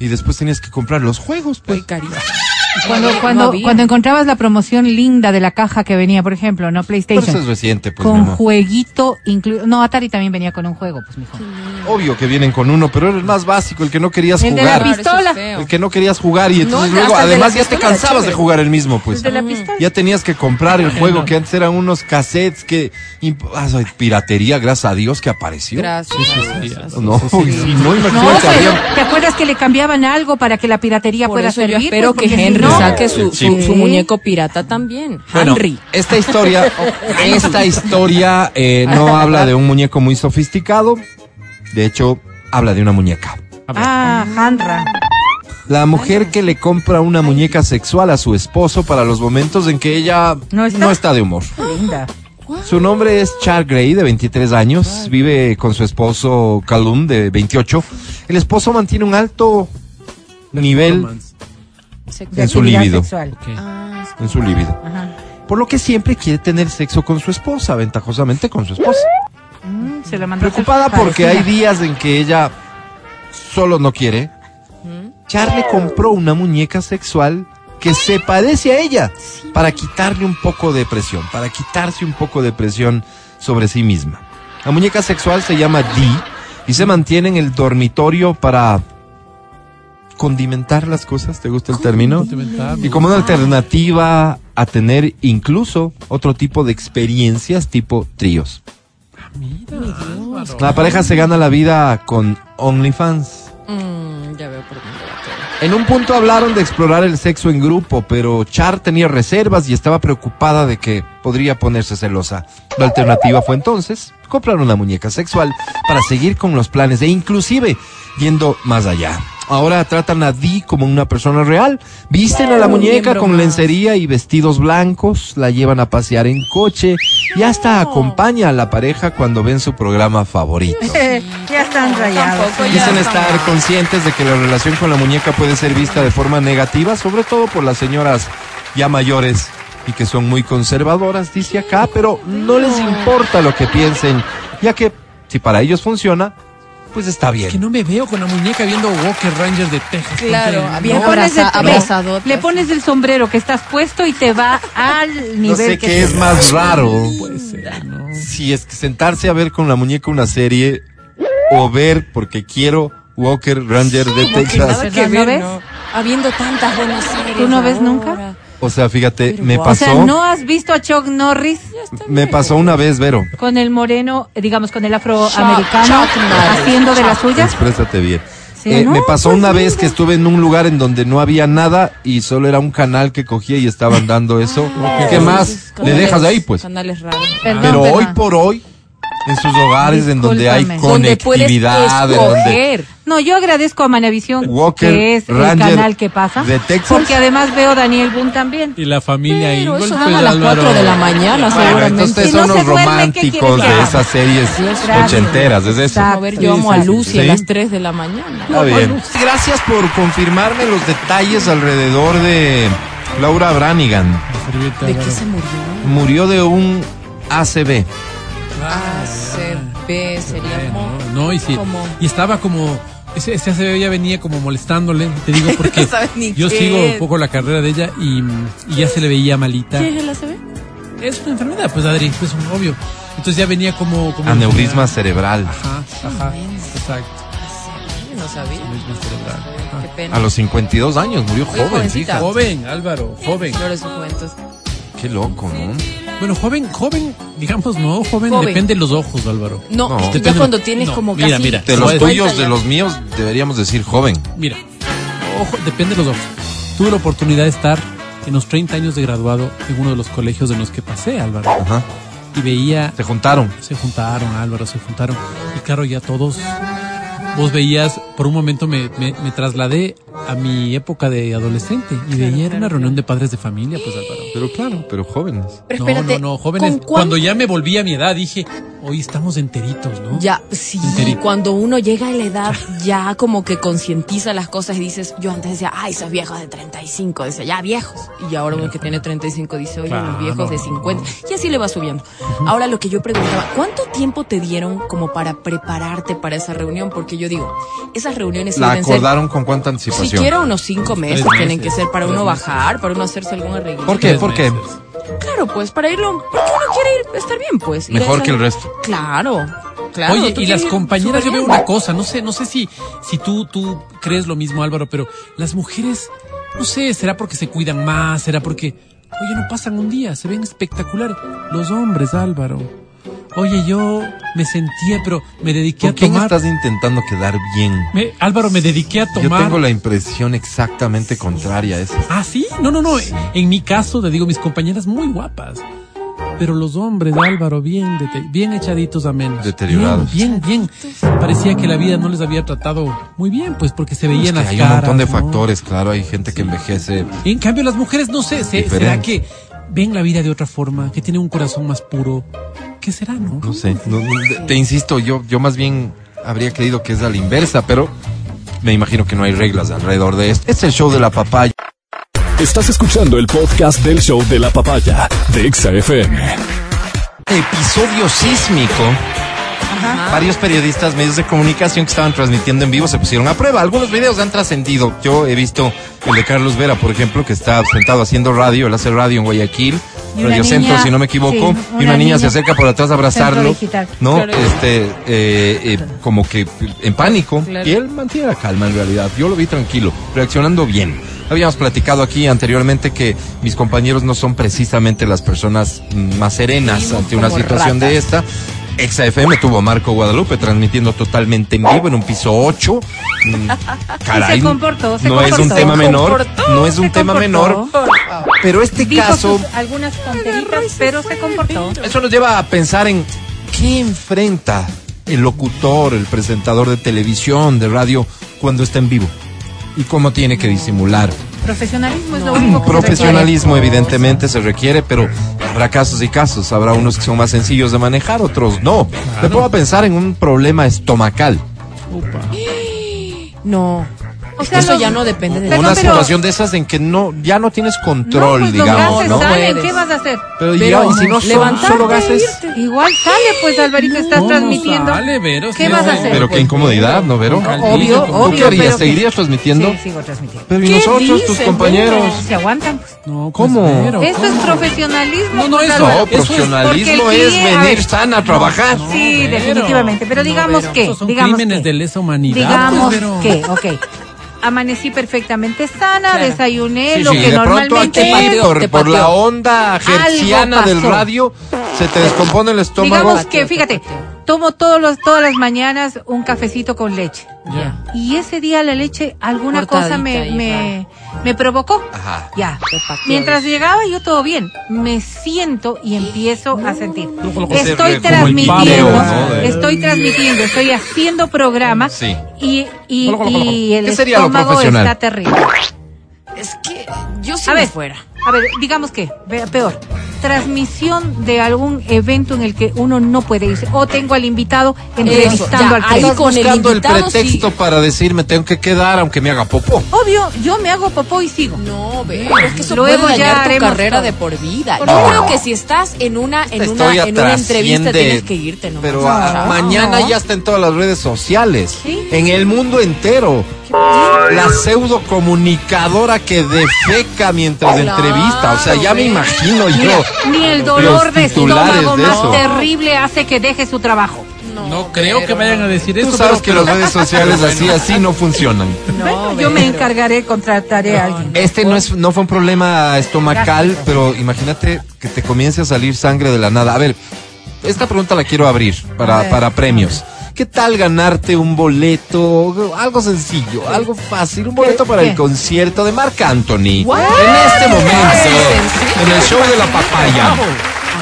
Y después tenías que comprar los juegos, pues. Muy carísimo. Cuando, cuando, cuando encontrabas la promoción linda de la caja que venía, por ejemplo, no Pero eso PlayStation, es reciente, pues, con jueguito incluido. No, Atari también venía con un juego, pues, mijo. Obvio que vienen con uno, pero era el más básico, el que no querías El de la jugar. pistola. El que no querías jugar y entonces No, luego, además ya te cansabas de jugar el mismo, pues. El de la pistola. Ya tenías que comprar el juego, que antes eran unos cassettes que... ah, piratería, gracias a Dios que apareció. Gracias. sí, No, Sí, sí, sí. no, No, pero, ¿te acuerdas que le cambiaban algo para que la piratería Por pueda servir? Pues, que porque si Henry no- saque su, Sí. su, su muñeco pirata también. Bueno, Henry. esta historia, esta historia eh, no habla de un muñeco muy sofisticado. De hecho, habla de una muñeca. Ah, Hanra. La mujer que le compra una muñeca sexual a su esposo para los momentos en que ella ¿No está? de humor. Linda. Su nombre es Char Gray, de 23 años. Vive con su esposo Callum, de 28. El esposo mantiene un alto nivel. En su. Ah, En su líbido. Ajá. Por lo que siempre quiere tener sexo con su esposa, ventajosamente con su esposa. Mm, se la Preocupada porque hay días en que ella solo no quiere. Char le compró una muñeca sexual que se parece a ella para quitarle un poco de presión, para quitarse un poco de presión sobre sí misma. La muñeca sexual se llama Dee y se mantiene en el dormitorio para condimentar las cosas, ¿te gusta el término? Condimentar, Y como una alternativa a tener incluso otro tipo de experiencias tipo tríos. Mira. La pareja se gana la vida con OnlyFans. mm, ya veo por. En un punto hablaron de explorar el sexo en grupo, pero Char tenía reservas y estaba preocupada de que podría ponerse celosa. La alternativa fue entonces comprar una muñeca sexual para seguir con los planes e inclusive yendo más allá. Ahora tratan a Dee como una persona real, visten a la muñeca con lencería y vestidos blancos, la llevan a pasear en coche y hasta acompaña a la pareja cuando ven su programa favorito. ya están rayados. Dicen estar conscientes de que la relación con la muñeca puede ser vista de forma negativa, sobre todo por las señoras ya mayores y que son muy conservadoras, dice acá, pero no les importa lo que piensen, ya que si para ellos funciona, pues está Que bien. no me veo con la muñeca viendo Walker Ranger de Texas. Claro, pones, abraza- el, le- pones el sombrero que estás puesto y te va al nivel No sé que qué te- es más raro, Puede ser, ¿no? si es que sentarse a ver con la muñeca una serie o ver porque quiero Walker Ranger de que Texas. nada que. ¿No ves? ¿no? Habiendo tantas buenas series. ¿Tú no ves ahora. nunca? O sea, fíjate, Pero me wow. O pasó, sea, ¿no has visto a Chuck Norris me pasó una vez, Vero. con el moreno, digamos, con el afroamericano haciendo de las suyas? Exprésate bien. Sí, Eh, no, me pasó pues una mira. vez que estuve en un lugar en donde no había nada y solo era un canal que cogía y estaban dando eso. Ah, ¿Qué más? Le dejas ahí, pues. Canales raros. Perdón, Pero perdón. hoy por hoy, en sus hogares en donde hay Discúlpame. Donde puedes conectividad, donde escoger. No, yo agradezco a Manavisión, Walker que es el Ranger canal que pasa, de Texas. porque además veo Daniel Boone también. Y la familia. Pero eso golpe dan a las Álvaro. 4 de la mañana, Bueno, seguramente. entonces Si no son se los duerme, ¿qué románticos que de esas series Gracias. ochenteras, es eso. Exacto. A ver, yo amo a Lucy Sí. a las 3 de la mañana. Está bien. Gracias por confirmarme los detalles alrededor de Laura Branigan. ¿De qué se murió? Murió de un ACV. ACB sería como... no, no, y sí. como- Y estaba como. Ese, ese ACB ya venía como molestándole. Te digo porque No yo qué sigo es. un poco la carrera de ella y, y ya se le veía malita. ¿Qué es el ACB? Es una enfermedad, pues Adri, pues obvio. Entonces ya venía como. como Aneurisma cerebral. Ajá, ajá. Exacto. No sabía. Aneurisma cerebral. Qué pena. A los 52 años murió Muy joven. Joven, Álvaro, joven. Flores de juventud. Qué loco, ¿no? Bueno, joven, joven, digamos, no, joven, Joven. depende de los ojos, Álvaro. No, No. Depende ya cuando tienes no, como mira, casi... mira. De los tuyos, de los míos, deberíamos decir joven. Mira, ojo, depende de los ojos. Tuve la oportunidad de estar en los 30 años de graduado en uno de los colegios en los que pasé, Álvaro. Ajá. y veía, Se juntaron. se juntaron, Álvaro, se juntaron. Y claro, ya todos, vos veías, por un momento me, me, me trasladé a mi época de adolescente y veía era una reunión de padres de familia, pues Álvaro. Pero claro, pero jóvenes. Pero No, espérate, no, no, jóvenes. ¿con cuán- Cuando ya me volví a mi edad dije, hoy estamos enteritos, ¿no? Ya, sí, Enterito. cuando uno llega a la edad, ya como que concientiza las cosas y dices, yo antes decía, ay, esos viejos de 35, decía, ya viejos. Y ahora uno que tiene 35 dice, oye, Claro. los viejos de 50. Y así le va subiendo. Ahora lo que yo preguntaba, ¿cuánto tiempo te dieron como para prepararte para esa reunión? Porque yo digo, esas reuniones ¿La deben ser, acordaron con cuánta anticipación? siquiera unos cinco meses, tienen que ser para uno meses. bajar, para uno hacerse algún arreglo. ¿Por qué? ¿Por qué? Claro, pues para irlo, porque uno quiere ir, estar bien, pues. Mejor que el resto. Claro, claro. Oye, y las compañeras, yo veo una cosa, no sé, no sé si, si tú, tú crees lo mismo, Álvaro, pero las mujeres, no sé, será porque se cuidan más, será porque, oye, no pasan un día, se ven espectaculares. Los hombres, Álvaro. Oye, yo me sentía, pero me dediqué ¿Por a quién tomar. estás intentando quedar bien? Me- Álvaro, me dediqué a Yo tomar. tengo la impresión exactamente contraria a esa. Ah, sí, no, no, no. En mi caso, te digo, mis compañeras muy guapas. Pero los hombres, Álvaro, bien, bien echaditos a menos. Deteriorados. Bien, bien, bien. Parecía que la vida no les había tratado muy bien, pues porque se Es veían que las hay caras. un montón de ¿no? factores, claro. Hay gente que envejece. En cambio, las mujeres, no sé, se-. ¿será que ven la vida de otra forma? Que tienen un corazón más puro. ¿Qué será, no? No sé. no- te insisto, yo, yo más bien habría creído que es a la inversa, pero me imagino que no hay reglas alrededor de esto. Es el show de la papaya. Estás escuchando el podcast del show de la papaya de Exa FM. Episodio sísmico. Varios periodistas, medios de comunicación que estaban transmitiendo en vivo se pusieron a prueba. Algunos videos han trascendido. Yo he visto el de Carlos Vera, por ejemplo, que está sentado haciendo radio. Él hace radio en Guayaquil. Radio Centro, si no me equivoco. sí, y una niña, se acerca por atrás a abrazarlo. ¿No? Claro. Este, eh, eh, como que en pánico. Claro. Y él mantiene la calma en realidad. Yo lo vi tranquilo, reaccionando bien. Habíamos platicado aquí anteriormente que mis compañeros no son precisamente las personas más serenas ante una situación de esta. Exa FM tuvo a Marco Guadalupe transmitiendo totalmente en vivo en un piso 8. Mm, Caray, se comportó, se no es un tema menor, Comportó, no es un tema menor, pero este Dijo caso, algunas tonteritas, pero se comportó. eso nos lleva a pensar en qué enfrenta el locutor, el presentador de televisión, de radio, cuando está en vivo y cómo tiene que disimular. Profesionalismo es lo único que se Profesionalismo evidentemente se requiere, pero habrá casos y casos. Habrá unos que son más sencillos de manejar, otros no. Me pongo a pensar en un problema estomacal. No. O sea, Eso los- ya no depende de una pero- situación de esas en que no ya no tienes control, no, pues los digamos, gases ¿no? salen, Puedes. ¿qué vas a hacer? Pero, Pero ya, y si no son solo gases. irte. Igual sale, pues Alvarito, estás ¿Cómo transmitiendo. sale, Vero? ¿Qué Sí, vas a hacer? Pero qué incomodidad, ¿no, Vero? Obvio, ¿Tú obvio. qué harías? pero que- ¿Seguirías transmitiendo? Sí, sigo transmitiendo. Pero ¿y ¿Qué nosotros, tus compañeros? Se aguantan. pues. No, pues, ¿Cómo? Esto es profesionalismo. No, no, pues, eso- Álvaro. No, Eso es profesionalismo es venir sana a trabajar. Sí, definitivamente. Pero digamos que, son digamos crímenes de lesa humanidad. digamos pues, Vero. que, ok. Amanecí perfectamente sana, Claro. desayuné Sí, lo sí, que de pronto normalmente aquí, pateó, por, la onda gerciana Algo del radio, se te descompone el estómago. Digamos que, fíjate, tomo todos los, todas las mañanas un cafecito con leche. Y ese día la leche, alguna cosa me, me, me provocó. Ajá. Ya. Mientras llegaba yo todo bien, me siento y empiezo a sentir. Estoy transmitiendo, estoy transmitiendo, estoy haciendo programa Sí. y, y, y el ¿Qué sería lo estómago está terrible. Es que yo si A me ver, fuera. A ver, digamos que, vea, peor, transmisión de algún evento en el que uno no puede irse. O tengo al invitado entrevistando ya, al ahí con el buscando el, invitado, pretexto sí. para decir me tengo que quedar aunque me haga popó. Obvio, yo me hago popó y sigo. No, pero es que eso Luego puede ya dañar tu haremos carrera todo. de por vida. Yo favor. creo que si estás en una en Esta una en una entrevista tienes que irte, ¿no? Pero a- mañana ya está en todas las redes sociales, en el mundo entero. La pseudo comunicadora que defeca mientras Claro, entrevista. O sea, ya me imagino Mira, yo. ni el dolor los de titulares estómago de más eso. terrible hace que deje su trabajo. No creo que vayan a decir eso. Tú sabes pero- que las redes sociales así, así no funcionan. Bueno, yo me encargaré, contrataré a alguien. Este no es, no fue un problema estomacal, pero imagínate que te comience a salir sangre de la nada. A ver, esta pregunta la quiero abrir para, para premios. ¿Qué tal ganarte un boleto? Algo sencillo, algo fácil, un boleto para qué? el concierto de Marc Anthony. What? En este momento, ¿En el show de la papaya.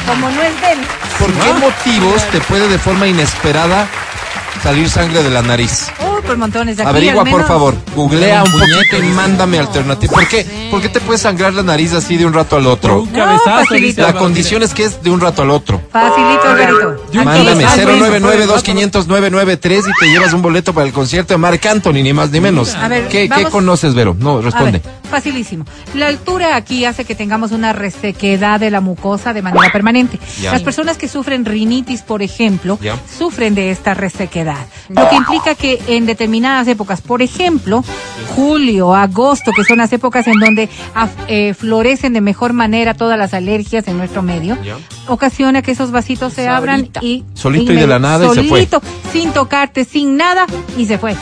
como no es de él. ¿Por qué motivos te puede de forma inesperada salir sangre de la nariz? Oh, por montones de aquí. Averigua, al por favor. Googlea un Puñete, poquito y mándame alternativa. ¿Por qué? ¿Por qué te puede sangrar la nariz así de un rato al otro? un cabezazo. dice La condición es que es de un rato al otro. Facilito, Alvarito. Mándame cabezazo, dice, 099-2500-993 y te llevas un boleto para el concierto de Marc Anthony, ni más ni menos. A ver, ¿Qué, conoces, Vero? No, A responde. ver, facilísimo. La altura aquí hace que tengamos una resequedad de la mucosa de manera permanente. Ya. Las personas que sufren rinitis, por ejemplo, Ya. sufren de esta resequedad. Lo que implica que en determinadas épocas, por ejemplo, julio, agosto, que son las épocas en donde af- eh, florecen de mejor manera todas las alergias en nuestro medio, Ya. ocasiona que esos vasitos se abran. Y... Solito y de la nada y se fue. solito, sin tocarte, sin nada, y se fue.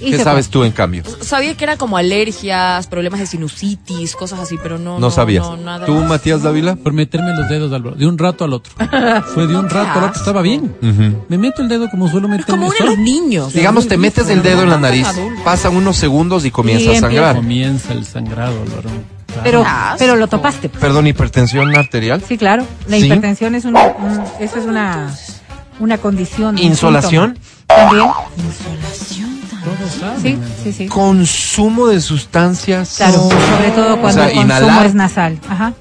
Y ¿Qué se sabes fue. tú en cambio? Sabía que era como alergias, problemas de sinusitis, cosas así, pero no. No sabías. no, nada ¿Tú, más. Matías Dávila? Por meterme los dedos, Álvaro. De un rato al otro. Fue de un rato al otro. Estaba bien. Me meto el dedo como suelo meterme. Como uno de los niños. Digamos, te metes el dedo en la nariz, pasan unos segundos y comienza Y a sangrar. Comienza el sangrado, Álvaro. Claro. Pero, pero lo topaste. Perdón, hipertensión arterial. Sí, claro. La ¿Sí? hipertensión es una, un- eso es una, una condición. ¿Insolación? También. Insolación también. Todos saben. Sí, sí, sí. Consumo de sustancias. Claro, sobre todo cuando sea, el consumo inhalar. es nasal. Ajá.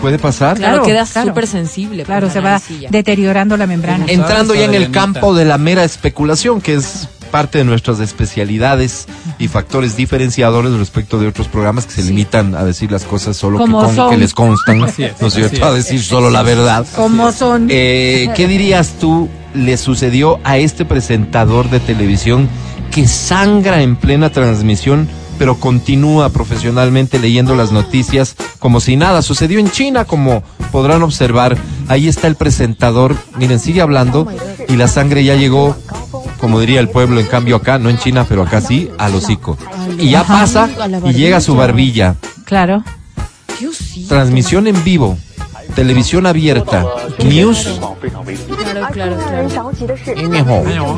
¿Puede pasar? Claro, Claro, claro. súper sensible. Claro, pues, se la va deteriorando la membrana. En- Entrando ya en el campo de la mera especulación, que es parte de nuestras especialidades y factores diferenciadores respecto de otros programas que se limitan a decir las cosas solo que, con- les constan, Así es, ¿no es cierto? A decir solo la verdad. Como son. Eh, ¿Qué dirías tú le sucedió a este presentador de televisión que sangra en plena transmisión, pero continúa profesionalmente leyendo las noticias como si nada? Sucedió en China, como podrán observar. Ahí está el presentador, miren, sigue hablando y la sangre ya llegó, como diría el pueblo, en cambio acá, no en China, pero acá sí, al hocico. Y ya pasa y llega a su barbilla. Claro. Transmisión en vivo, televisión abierta, news. Claro, claro,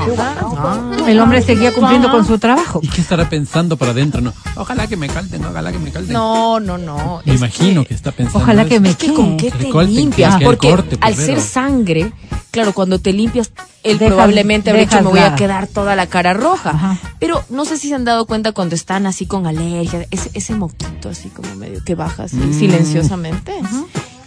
claro. El hombre seguía cumpliendo con su trabajo. ¿Y qué estará pensando para adentro? No. Ojalá que me calden, ojalá que me calden. No, no, no. Me imagino que, está pensando. Ojalá que me Es que con qué te limpias, que porque corte, al ser sangre, claro, cuando te limpias, él probablemente habrá dicho me voy a quedar toda la cara roja. Ajá. Pero no sé si se han dado cuenta cuando están así con alergia, ese, ese moquito así como medio que baja así Mm. silenciosamente.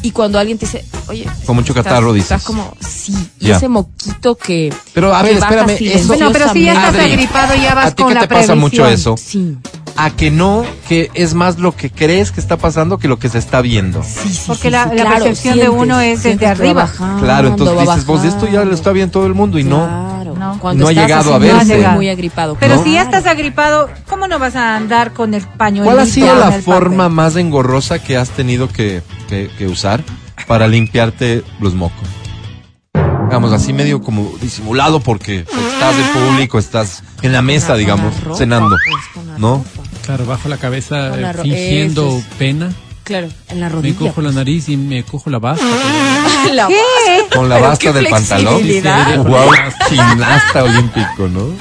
Y cuando alguien te dice, oye, Con mucho estás- catarro, dices. Estás como, sí, y Ya. ese moquito que. Pero, a que ver, espérame, eso- Bueno, pero si ya estás Adri, agripado, ya vas ¿A ti con la te pasa mucho eso? Sí, A que no, que es más lo que crees que está pasando que lo que se está viendo. sí, sí. Porque sí, la- sí, la claro, percepción de uno es desde que arriba. bajando, Claro, entonces dices, vos esto ya lo está viendo todo el mundo y no. Claro. No. Cuando No ha llegado a así verse. muy agripado. Pero ¿no? si ya estás agripado, ¿cómo no vas a andar con el pañuelito? ¿Cuál ha sido la forma papel? más engorrosa que has tenido que, que- que usar para limpiarte los mocos? Digamos, así medio como disimulado porque estás en público, estás en la mesa, digamos, ropa, cenando, pues, ¿no? Claro, bajo la cabeza eh, fingiendo pena. Claro, en la Me rodilla. cojo la nariz y me cojo la basta. La- ¿Qué? Con la basta del pantalón. Wow, gimnasta olímpico, ¿no?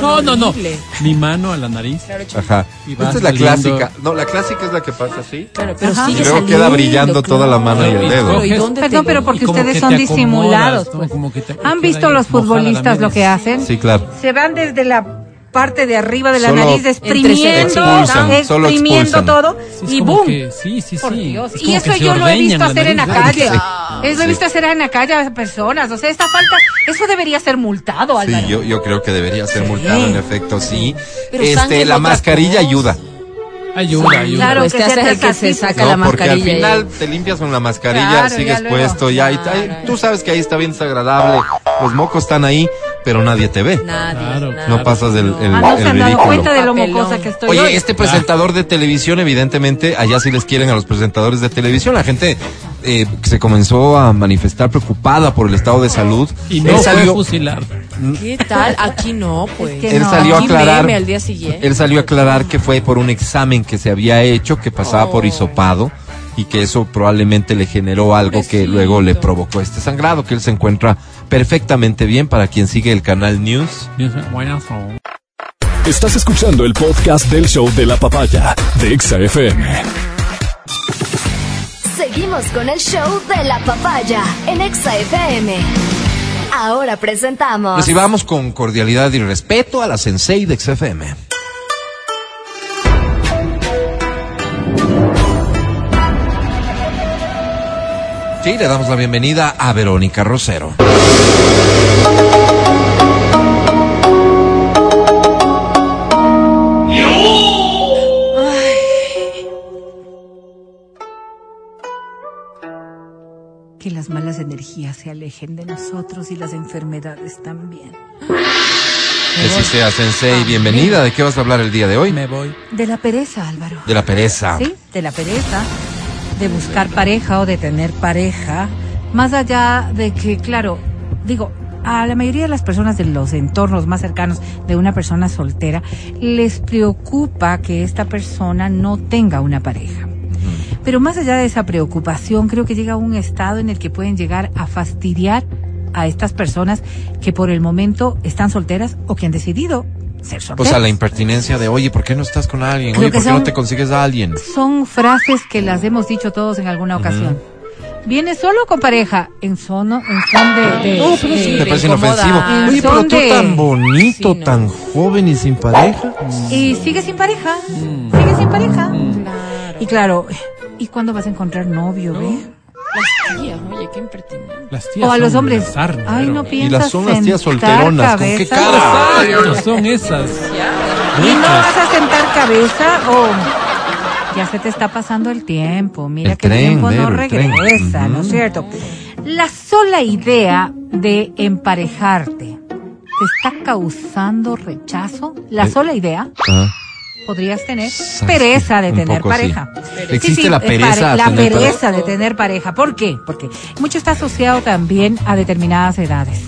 No, no, no. horrible. Mi mano a la nariz. Claro, chico. Ajá. Esta es la saliendo- clásica. No, la clásica es la que pasa así. Claro, pero Ajá. sigue Y luego queda brillando toda la mano y el dedo. Pero, ¿y dónde Perdón, pero porque ustedes son acomodas, disimulados. ¿no? pues. ¿Han visto los futbolistas lo que hacen? Sí, claro. Se van desde la parte de arriba de la Solo nariz exprimiendo, expulsan, exprimiendo todo Sí, es y boom. que- sí, sí, Por sí. Dios. Es Y eso yo lo he visto hacer en la nariz. calle. Sí. Eso Sí. he visto hacer en la calle a personas. O sea, esta falta, eso debería ser multado, Sí, Álvaro. yo, yo creo que debería ser multado, en efecto, sí. Pero Este, es la mascarilla ayuda. Ayuda, ayuda. Claro, Pues que te sea haces el que se saca No, la porque al mascarilla. final te limpias con la mascarilla, Claro, ya sigues luego. puesto, ya, y ahí- tú sabes que ahí está bien desagradable, los mocos están ahí, pero nadie te ve. Nadie, Claro, nadie. No pasas el, el, Ah, no el se han dado ridículo. cuenta de lo Papelón. mocosa que estoy hoy. Oye, este presentador de televisión, evidentemente, allá sí les quieren a los presentadores de televisión. La gente eh, se comenzó a manifestar preocupada por el estado de salud. Y no él fue salió, fusilar. ¿Qué tal? Aquí no, pues. Es que él no. salió a aclarar. meme al día siguiente. Él salió a aclarar que fue por un examen que se había hecho, que pasaba por Oh. hisopado y que eso probablemente le generó algo que luego le provocó este sangrado, que él se encuentra perfectamente bien para quien sigue el canal News. Buenazo. Estás escuchando el podcast del show de la papaya de Exa FM. Seguimos con el show de la papaya en Exa FM. Ahora presentamos. Recibamos con cordialidad y respeto a la sensei de XFM. Sí, le damos la bienvenida a Verónica Rosero. Que las malas energías se alejen de nosotros y las enfermedades también. Que sí sea sensei, bienvenida. ¿De qué vas a hablar el día de hoy? Me voy. De la pereza, Álvaro. De la pereza. Sí, de la pereza, de buscar pareja o de tener pareja, más allá de que, claro, digo, a la mayoría de las personas de los entornos más cercanos de una persona soltera les preocupa que esta persona no tenga una pareja. Pero más allá de esa preocupación, creo que llega a un estado en el que pueden llegar a fastidiar a estas personas que por el momento están solteras o que han decidido ser O solteras. sea, la impertinencia de, oye, ¿por qué no estás con alguien? Creo Oye, ¿por qué no son- te consigues a alguien? son frases que las hemos dicho todos en alguna ocasión. ¿Vienes solo o con pareja? En sono, en son de... de- No, pero me parece inofensivo. En Oye, pero tú de- tan bonito, Sí, no. tan joven y sin pareja. Y sigue sin pareja. Mm. Sigue sin pareja. Claro. Y claro, ¿y cuándo vas a encontrar novio, ve? Las tías, oye, qué impertinente. Las tías O a los hombres. Ay, no Y piensas las son las tías sentar solteronas. ¿Con qué cabeza? cara? Exacto, son esas. ¿Y no vas a sentar cabeza o ya se te está pasando el tiempo? Mira El que el tiempo no tren. regresa, ¿no es cierto? La sola idea de emparejarte te está causando rechazo. La Eh, sola idea Ajá. Podrías tener pereza de tener poco sí. pareja. Existe la pereza pare- a la tener pereza pareja. de tener pareja. ¿Por qué? Porque mucho está asociado también a determinadas edades.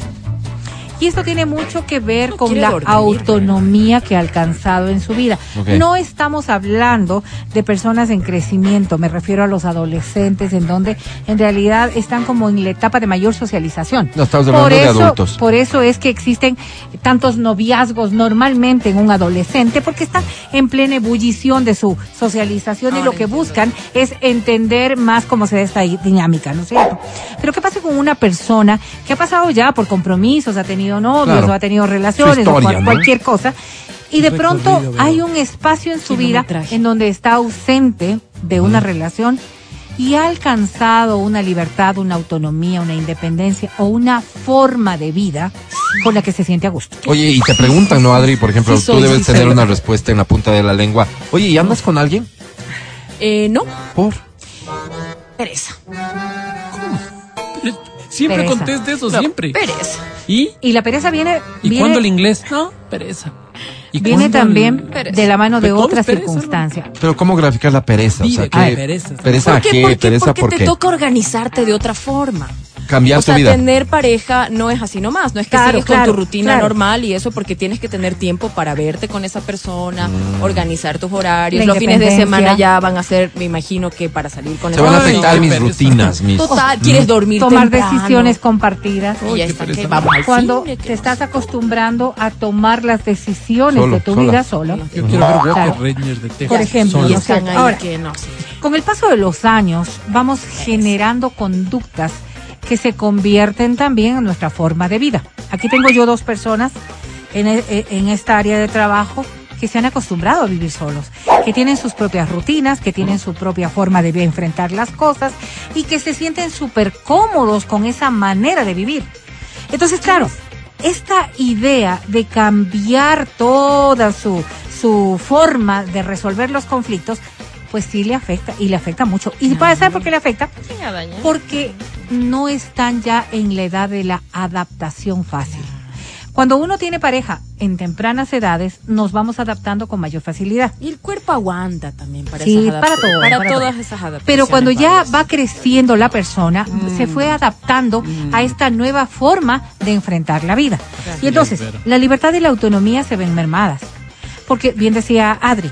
Y esto tiene mucho que ver No con la dormir, autonomía que ha alcanzado en su vida. No estamos hablando de personas en crecimiento, me refiero a los adolescentes, en donde en realidad están como en la etapa de mayor socialización. No, estamos hablando por de eso, adultos. Por eso es que existen tantos noviazgos normalmente en un adolescente, porque están en plena ebullición de su socialización y Ahora lo que buscan es entender más cómo se da esta dinámica, ¿no es cierto? Pero ¿qué pasa con una persona que ha pasado ya por compromisos, ha tenido novios Claro. o ha tenido relaciones historia, o cual- ¿no? cualquier cosa? Y de pronto hay un espacio en su vida en donde está ausente de una relación y ha alcanzado una libertad, una autonomía, una independencia o una forma de vida con la que se siente a gusto. Oye, y te preguntan, ¿no, Adri? Por ejemplo, Sí tú debes tener una respuesta en la punta de la lengua. Oye, ¿y andas con alguien? Eh, no, ¿Por? pereza. Siempre Pereza. conteste eso, siempre. Pereza. ¿Y? Y la pereza viene, ¿Y viene, cuándo el inglés? No, pereza. ¿Y viene también el- de la mano de ¿Pero todo es otra pereza, circunstancia. Pero ¿cómo graficar la pereza? O sea, pereza. ¿Pereza a ¿Por qué? ¿Por qué? ¿Pereza Porque por te toca organizarte de otra forma. Cambiar o sea, tu vida. tener pareja no es así nomás, no es que Claro, sigues con tu rutina claro. normal y eso porque tienes que tener tiempo para verte con esa persona, Mm. organizar tus horarios. Los fines de semana ya van a ser, me imagino que para salir con Se el van a afectar mis pereza. rutinas, mis... Total, quieres dormir Tomar temprano. decisiones compartidas. Y ya está, que vamos al Cuando cine, te estás acostumbrando a tomar las decisiones Solo, de tu sola. vida solo. Yo quiero ver Walker de Texas. Por ejemplo, solo. Y ¿no? están ahí Ahora, que no sé. Con el paso de los años vamos generando conductas que se convierten también en nuestra forma de vida. Aquí tengo yo dos personas en, e- en esta área de trabajo que se han acostumbrado a vivir solos, que tienen sus propias rutinas, que tienen su propia forma de enfrentar las cosas y que se sienten súper cómodos con esa manera de vivir. Entonces, claro, esta idea de cambiar toda su, su forma de resolver los conflictos, pues sí le afecta y le afecta mucho. ¿Y para saber por qué le afecta? Porque no están ya en la edad de la adaptación fácil. Cuando uno tiene pareja en tempranas edades, nos vamos adaptando con mayor facilidad. Y el cuerpo aguanta también para Sí, esas para todo, para, para todas todo. esas adaptaciones. Pero cuando ya va creciendo la persona, se fue adaptando a esta nueva forma de enfrentar la vida. Y entonces, la libertad y la autonomía se ven mermadas. Porque, bien decía Adri,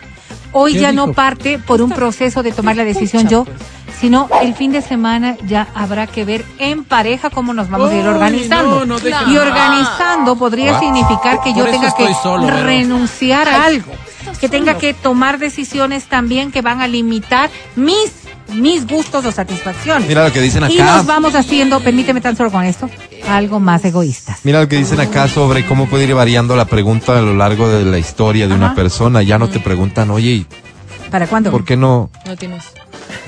hoy ¿Qué ya no parte por un proceso de tomar la decisión Pucha, yo, pues. Sino el fin de semana ya habrá que ver en pareja cómo nos vamos a ir organizando. no, no, deja- y organizando podría significar que yo Por tenga que solo, renunciar a algo, que tenga que tomar decisiones también que van a limitar mis mis gustos o satisfacciones. Mira lo que dicen y acá. nos vamos haciendo, permíteme tan solo con esto, algo más egoístas. Mira lo que dicen acá sobre cómo puede ir variando la pregunta a lo largo de la historia de una persona. Ya no te preguntan, oye, ¿y ¿Para cuándo? ¿por qué no, No tienes.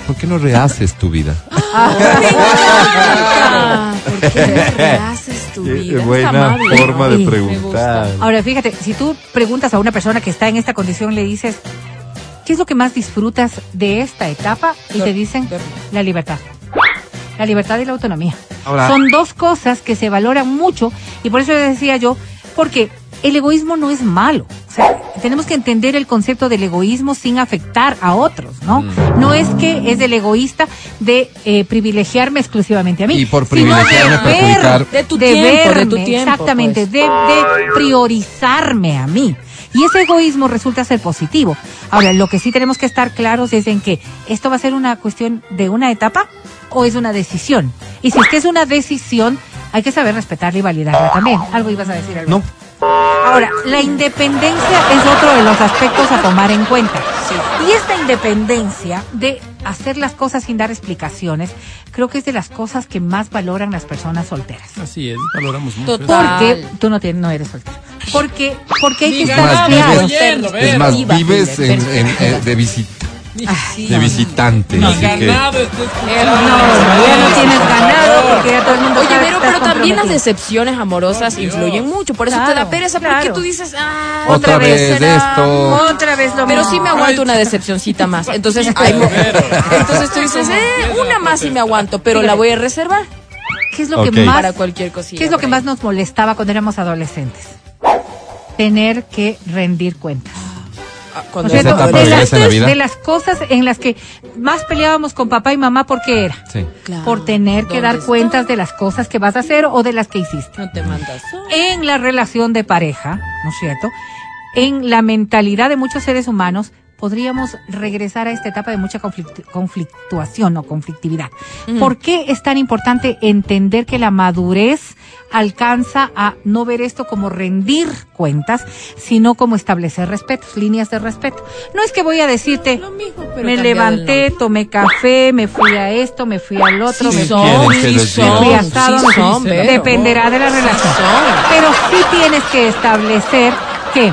Por qué no rehaces tu vida? Ah, ¿Por qué no rehaces tu vida? Es buena amable. forma de preguntar. Ahora, fíjate, si tú preguntas a una persona que está en esta condición, le dices, ¿qué es lo que más disfrutas de esta etapa? Y te dicen, la libertad. La libertad y la autonomía. Ahora- Son dos cosas que se valoran mucho y por eso decía yo, porque el egoísmo no es malo. O sea, tenemos que entender el concepto del egoísmo sin afectar a otros, ¿no? Mm. No es que es el egoísta de eh, privilegiarme exclusivamente a mí. Y por privilegiarme, perjudicar. De tu de tiempo, de tu verme, tiempo, Exactamente, pues. de, de priorizarme a mí. Y ese egoísmo resulta ser positivo. Ahora, lo que sí tenemos que estar claros es en que esto va a ser una cuestión de una etapa o es una decisión. Y si es que es una decisión, hay que saber respetarla y validarla también. Algo ibas a decir, Alberto. No, Ahora, la independencia es otro de los aspectos a tomar en cuenta. Y esta independencia de hacer las cosas sin dar explicaciones, creo que es de las cosas que más valoran las personas solteras. Así es, valoramos mucho. Total. Porque tú no tienes, no eres soltero. Porque, porque hay que Diga, estar más ver. es más, vives en, eh, de, visita, de visitante. Ni así que- ganado está No, escuchando. ya no tienes ganado porque ya todo el mundo Oye, sabe que pero, también las decepciones amorosas influyen mucho. Por eso te da Claro, pereza, porque claro. tú dices, ah, Otra vez será? esto. Otra vez lo Pero sí me aguanto una decepcioncita más. Entonces, hay entonces tú dices, eh, una más sí me aguanto, pero la voy a reservar ¿Qué es lo que más para cualquier cosilla. ¿Qué es lo que más nos molestaba cuando éramos adolescentes? Tener que rendir cuentas. De, las, viveza en la vida. de las cosas en las que más peleábamos con papá y mamá, ¿por qué era? Sí. Claro. Por tener que ¿Dónde dar está? cuentas de las cosas que vas a hacer o de las que hiciste. No te mandas. En la relación de pareja, ¿no es cierto? En la mentalidad de muchos seres humanos, podríamos regresar a esta etapa de mucha conflict- conflictuación o conflictividad. ¿Por qué es tan importante entender que la madurez alcanza a no ver esto como rendir cuentas, sino como establecer respetos, líneas de respeto? No es que voy a decirte, mismo, me levanté, tomé café, me fui a esto, me fui al otro, Sí me son, sí son, diga. asado, sí son. Dependerá de la relación. Pero sí tienes que establecer que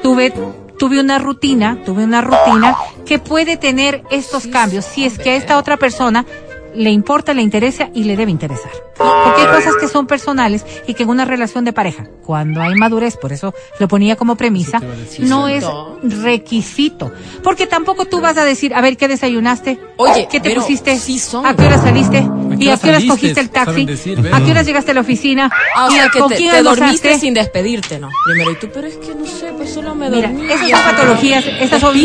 tuve, tuve una rutina, tuve una rutina que puede tener estos cambios si es que a esta otra persona le importa, le interesa y le debe interesar. Porque hay cosas que son personales y que en una relación de pareja, cuando hay madurez, por eso lo ponía como premisa, no es requisito. Porque tampoco tú vas a decir, a ver, ¿qué desayunaste? Oye, ¿qué te pusiste? ¿A qué hora saliste? ¿Y a qué horas cogiste el taxi? ¿A qué horas llegaste a la oficina? Ah, o ¿Y sea, que con te, quién te almorzaste? dormiste sin despedirte, ¿no? Primero, y tú, pero es que no sé, pues solo me Mira, dormí. esas y son patologías, estas son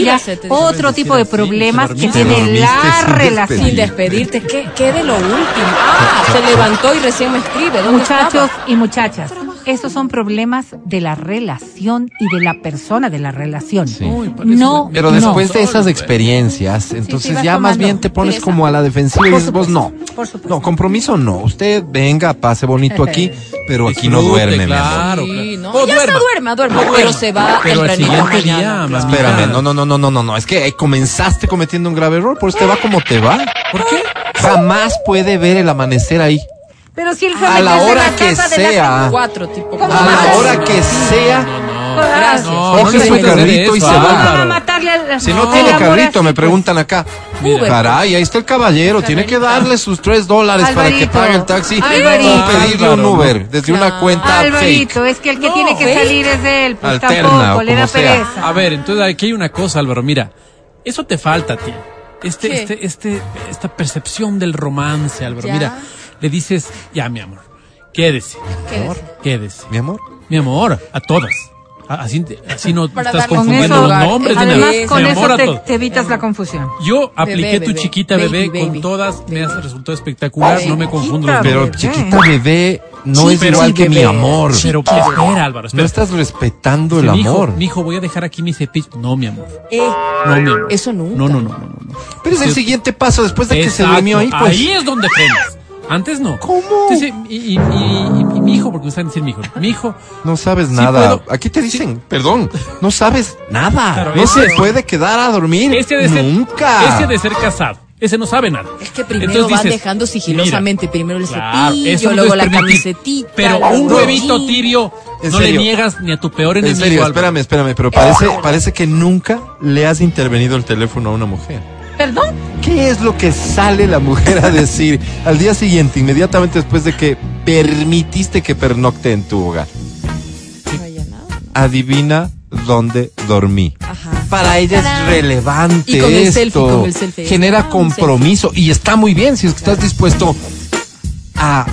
otro tipo de problemas que tiene la relación. Sin despedirte, ¿qué, qué de lo último? Ah, se levantó y recién me escribe. ¿Dónde Muchachos estaba? y muchachas, estos son problemas de la relación y de la persona de la relación. Sí. Uy, No, Pero no. después de esas experiencias, entonces ya más bien te pones como a la defensiva y dices, vos no. por supuesto. No, compromiso no. Usted venga, pase bonito aquí, pero aquí no duerme, mi amor. claro, claro. no, O ya está duerma, duerma, pero se va Pero tempranito siguiente día, claro. Espérame, no, no, no, no, no, no, no. Es que comenzaste cometiendo un grave error, por eso te va como te va. ¿Por qué? Jamás puede ver el amanecer ahí. Pero si él fue A la hora que casa de la- sea. Cuatro, tipo. ¿Cómo A la hora que sea, Coge su carrito y se va. Van a Álvaro. matarle al si no tiene carrito, así, me preguntan acá. Uber. Caray, ahí está el caballero, tiene que darle sus tres dólares para que pague el taxi Alvarito. y pedirle un Uber desde una cuenta Alvarito, fake. es que el que No, tiene que salir es él, pues Alterna, tampoco, o le da como sea. pereza. A ver, entonces aquí hay una cosa, Álvaro. Mira, eso te falta a ti. Este, ¿Qué? este, este, esta percepción del romance, Álvaro. Ya. Mira, le dices, ya, mi amor, quédese. Quédese. Quédese. Mi amor. Mi amor, a todas. Así, así no Para estás Con confundiendo eso, los nombres de además nada. con Mi amor, eso te, todas. te evitas la confusión. Yo apliqué tu bebé. chiquita Baby, bebé baby, con todas, me baby. has resultado espectacular, Baby. no me confundo los Pero chiquita bebé no Sí, es pero igual sí, que mi amor. Pero espera, Álvaro, No espera. estás respetando el Mi hijo, amor. mi hijo, voy a dejar aquí mi cepillo. No, mi amor. Eh, No, mi amor. Eso nunca. No, no, no, no, no. no. Pero es el siguiente paso después de que se durmió ahí, pues. Ahí es donde frenas. Antes no. ¿Cómo? Entonces, y, y- y- y- y mi hijo, porque me saben decir mi hijo. Mi hijo, No sabes Sí nada. puedo. Aquí te dicen, perdón, no sabes nada. Claro, no ese- se puede quedar a dormir. ese de ser, Nunca. ese de ser casado, Ese no sabe nada. Es que primero Entonces van dices, dejando sigilosamente, primero el Claro, cepillo, luego la permitir. camisetita. Pero un huevito tibio ¿En no le serio? niegas ni a tu peor En enemigo. serio, Álvaro. espérame, espérame, pero parece, parece que nunca le has intervenido el teléfono a una mujer. ¿Perdón? ¿Qué es lo que sale la mujer a decir al día siguiente, inmediatamente después de que permitiste que pernocte en tu hogar? Adivina dónde dormí. Ajá. Para ella es relevante Y con el esto. selfie, con el selfie. Genera Ah, compromiso y está muy bien si es que estás dispuesto a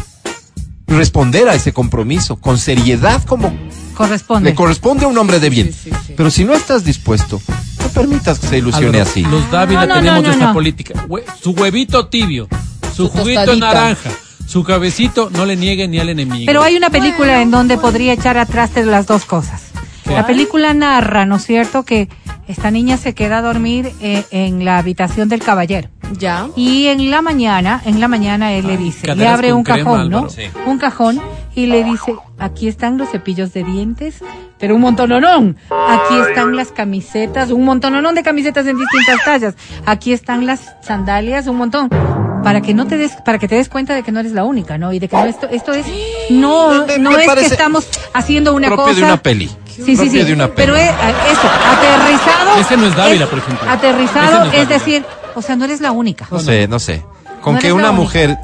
responder a ese compromiso con seriedad como Corresponde. le corresponde a un hombre de bien. Sí, sí, sí. Pero si no estás dispuesto, no permitas que se ilusione Álvaro, así. Los Dávila No, no, tenemos no, no, esta no. política. Su huevito tibio, su, Su juguito tostadita. naranja, su cabecito, no le niegue ni al enemigo. Pero hay una película en donde podría echar atrás de las dos cosas. ¿Qué? La película narra, ¿no es cierto?, que esta niña se queda a dormir eh, en la habitación del caballero. Ya. Y en la mañana, en la mañana él le dice, le abre un crema, cajón, ¿no? Sí. Un cajón y le dice, aquí están los cepillos de dientes, pero un montononón. Aquí están las camisetas, un montononón de camisetas en distintas tallas. Aquí están las sandalias, un montón. Para que no te des, para que te des cuenta de que no eres la única, ¿no? Y de que no esto, esto es, no, Me- me no es que estamos haciendo una propio cosa. de una peli. Sí, sí, sí. de una peli. Pero es, eso, aterrizado. Ese no es Dávila, por ejemplo. Aterrizado, no es decir, o sea, no eres la única. No sé, no sé. Con No que una mujer,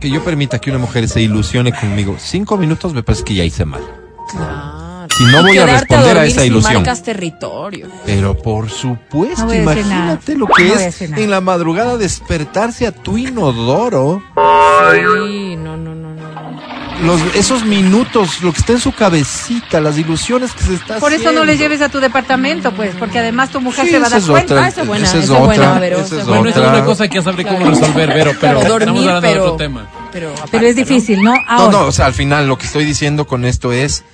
que yo permita que una mujer se ilusione conmigo, cinco minutos me parece que ya hice mal. Claro. Si no voy a responder a esa si ilusión. marcas territorio. Pero por supuesto, No imagínate lo que No es en la madrugada despertarse a tu inodoro. Sí, no, no, no, no. no. Los, esos minutos, lo que está en su cabecita, las ilusiones que se está Por eso no le lleves a tu departamento, pues, porque además tu mujer Sí, se va a dar es cuenta. otra. Ah, esa es buena, Esa es esa es buena, otra, Vero, esa esa es Bueno, esa es otra. una cosa que ya sabré cómo Claro. resolver, Vero, pero Claro, estamos dormir, hablando de pero- otro tema. Pero, aparte, Pero es difícil, ¿no? No, Ahora, no, o sea, al final lo que estoy diciendo con esto es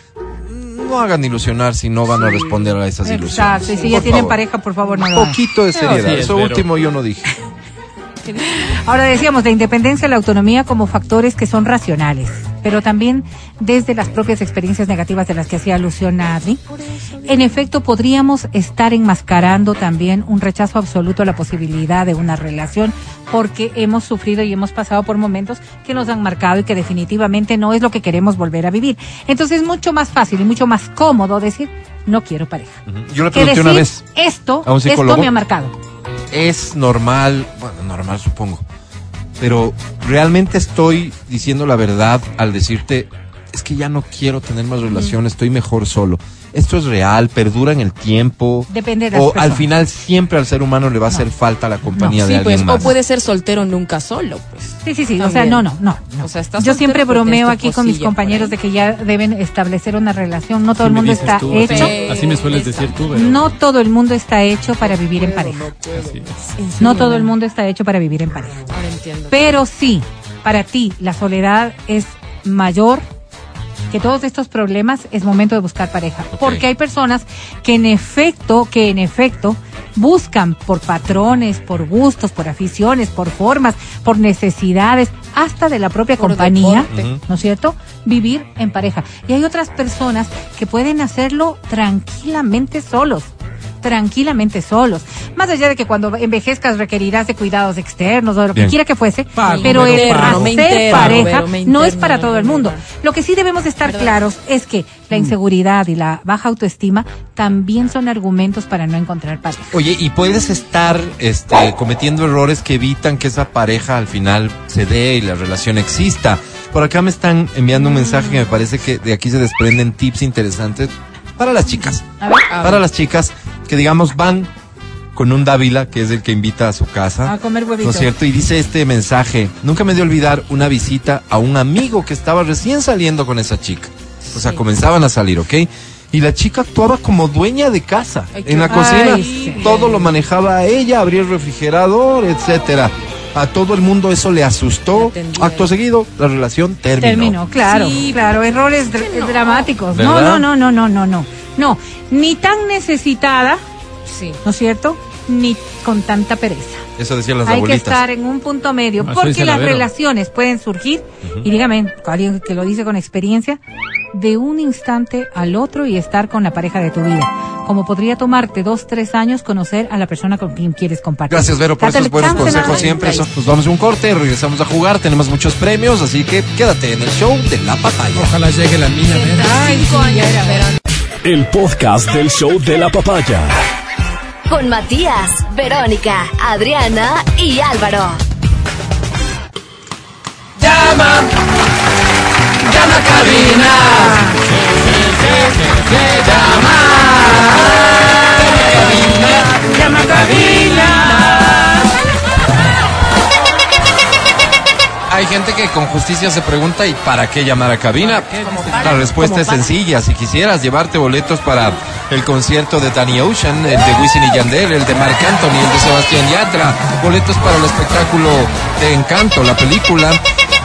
no hagan ilusionar si no van a responder a esas ilusiones. Exacto, y si ya Por tienen favor. pareja, por favor, no Un poquito de seriedad. Eso último yo no dije. Ahora decíamos la independencia y la autonomía como factores que son racionales, pero también desde las propias experiencias negativas de las que hacía alusión a Adri. En efecto, podríamos estar enmascarando también un rechazo absoluto a la posibilidad de una relación porque hemos sufrido y hemos pasado por momentos que nos han marcado y que definitivamente no es lo que queremos volver a vivir. Entonces es mucho más fácil y mucho más cómodo decir no quiero pareja. Yo le pregunté decir una vez, esto, a un esto me ha marcado. es normal, bueno, normal supongo, pero realmente estoy diciendo la verdad al decirte, es que ya no quiero tener más relaciones, estoy mejor solo. Esto es real, perdura en el tiempo. Depende de las O al final siempre al ser humano le va a hacer falta la compañía de Sí, alguien pues, más. o puede ser soltero nunca solo, pues. Sí, sí, sí. O sea, no, no, no. no. O sea, estás Yo siempre pero bromeo aquí con mis compañeros de que ya deben establecer una relación. No todo Así el mundo está tú, hecho. así- Así me sueles decir tú, Vero. No todo el mundo está hecho para vivir en pareja. Así es. ¿En No todo el mundo está hecho para vivir en pareja. Ahora entiendo. Pero sí, para ti la soledad es mayor que todos estos problemas, es momento de buscar pareja. Porque hay personas que en efecto, que en efecto buscan por patrones, por gustos, por aficiones, por formas, por necesidades, hasta de la propia Por compañía, deporte. ¿no es cierto? Vivir en pareja. Y hay otras personas que pueden hacerlo tranquilamente solos tranquilamente solos. Más allá de que cuando envejezcas requerirás de cuidados externos o de lo que Bien. quiera que fuese, pero el. Me hacer interno, pareja no es interno para todo el mundo. Lo que sí debemos estar ¿Verdad? claros es que la inseguridad y la baja autoestima también son argumentos para no encontrar pareja. Oye, y puedes estar este, cometiendo errores que evitan que esa pareja al final se dé y la relación exista. Por acá me están enviando un mensaje que me parece que de aquí se desprenden tips interesantes para las chicas. A ver, A Para las chicas que digamos van con un Dávila, que es el que invita a su casa. a comer ¿No huevitos. es cierto? Y dice este mensaje, nunca me de olvidar una visita a un amigo que estaba recién saliendo con esa chica. O sea, Sí. comenzaban a salir, ¿ok? Y la chica actuaba como dueña de casa. En la Ay, cocina sí. todo lo manejaba ella, abría el refrigerador, etcétera. A todo el mundo eso le asustó. Atendía. Acto seguido, la relación terminó. Terminó, claro, Sí, claro, errores dr- no. dramáticos. No, ¿Verdad? no, no, no, no, no, no. No, ni tan necesitada, Sí. ¿no es cierto? Ni con tanta pereza. Eso decían las Hay que estar en un punto medio, Eso porque las relaciones pueden surgir, y dígame, alguien que lo dice con experiencia, de un instante al otro y estar con la pareja de tu vida. como podría tomarte dos, tres años conocer a la persona con quien quieres compartir. Gracias, Vero, por Date esos el buenos consejos siempre. Nos vamos a un corte, regresamos a jugar, tenemos muchos premios, así que quédate en el show de la papaya. Ojalá llegue la niña. Vera. Cinco años, pero El podcast del show de la papaya. Con Matías, Verónica, Adriana y Álvaro. Llama, llama a cabina. Llama, llama a cabina. Hay gente que con justicia se pregunta ¿y para qué llamar a cabina? La respuesta es sencilla. Si quisieras llevarte boletos para el concierto de Danny Ocean, el de Wisin y Yandel, el de Marc Anthony, el de Sebastián Yatra, boletos para el espectáculo de Encanto, la película,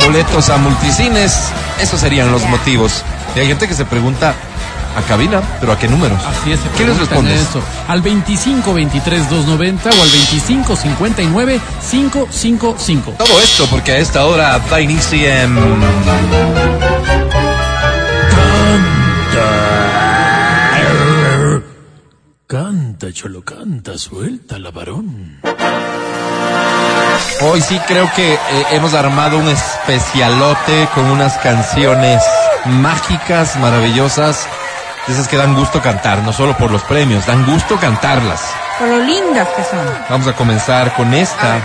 boletos a multicines, esos serían los motivos. Y hay gente que se pregunta a cabina, pero ¿a qué números? Así es. ¿Qué les respondes? Eso. Al 25 23 290 o al 25 59 555. Todo esto porque a esta hora da inicio en... Canta, cholo, canta, suelta la varón. Hoy sí creo que eh, hemos armado un especialote con unas canciones mágicas, maravillosas, de esas que dan gusto cantar, no solo por los premios, dan gusto cantarlas. Por lo lindas que son. Vamos a comenzar con esta,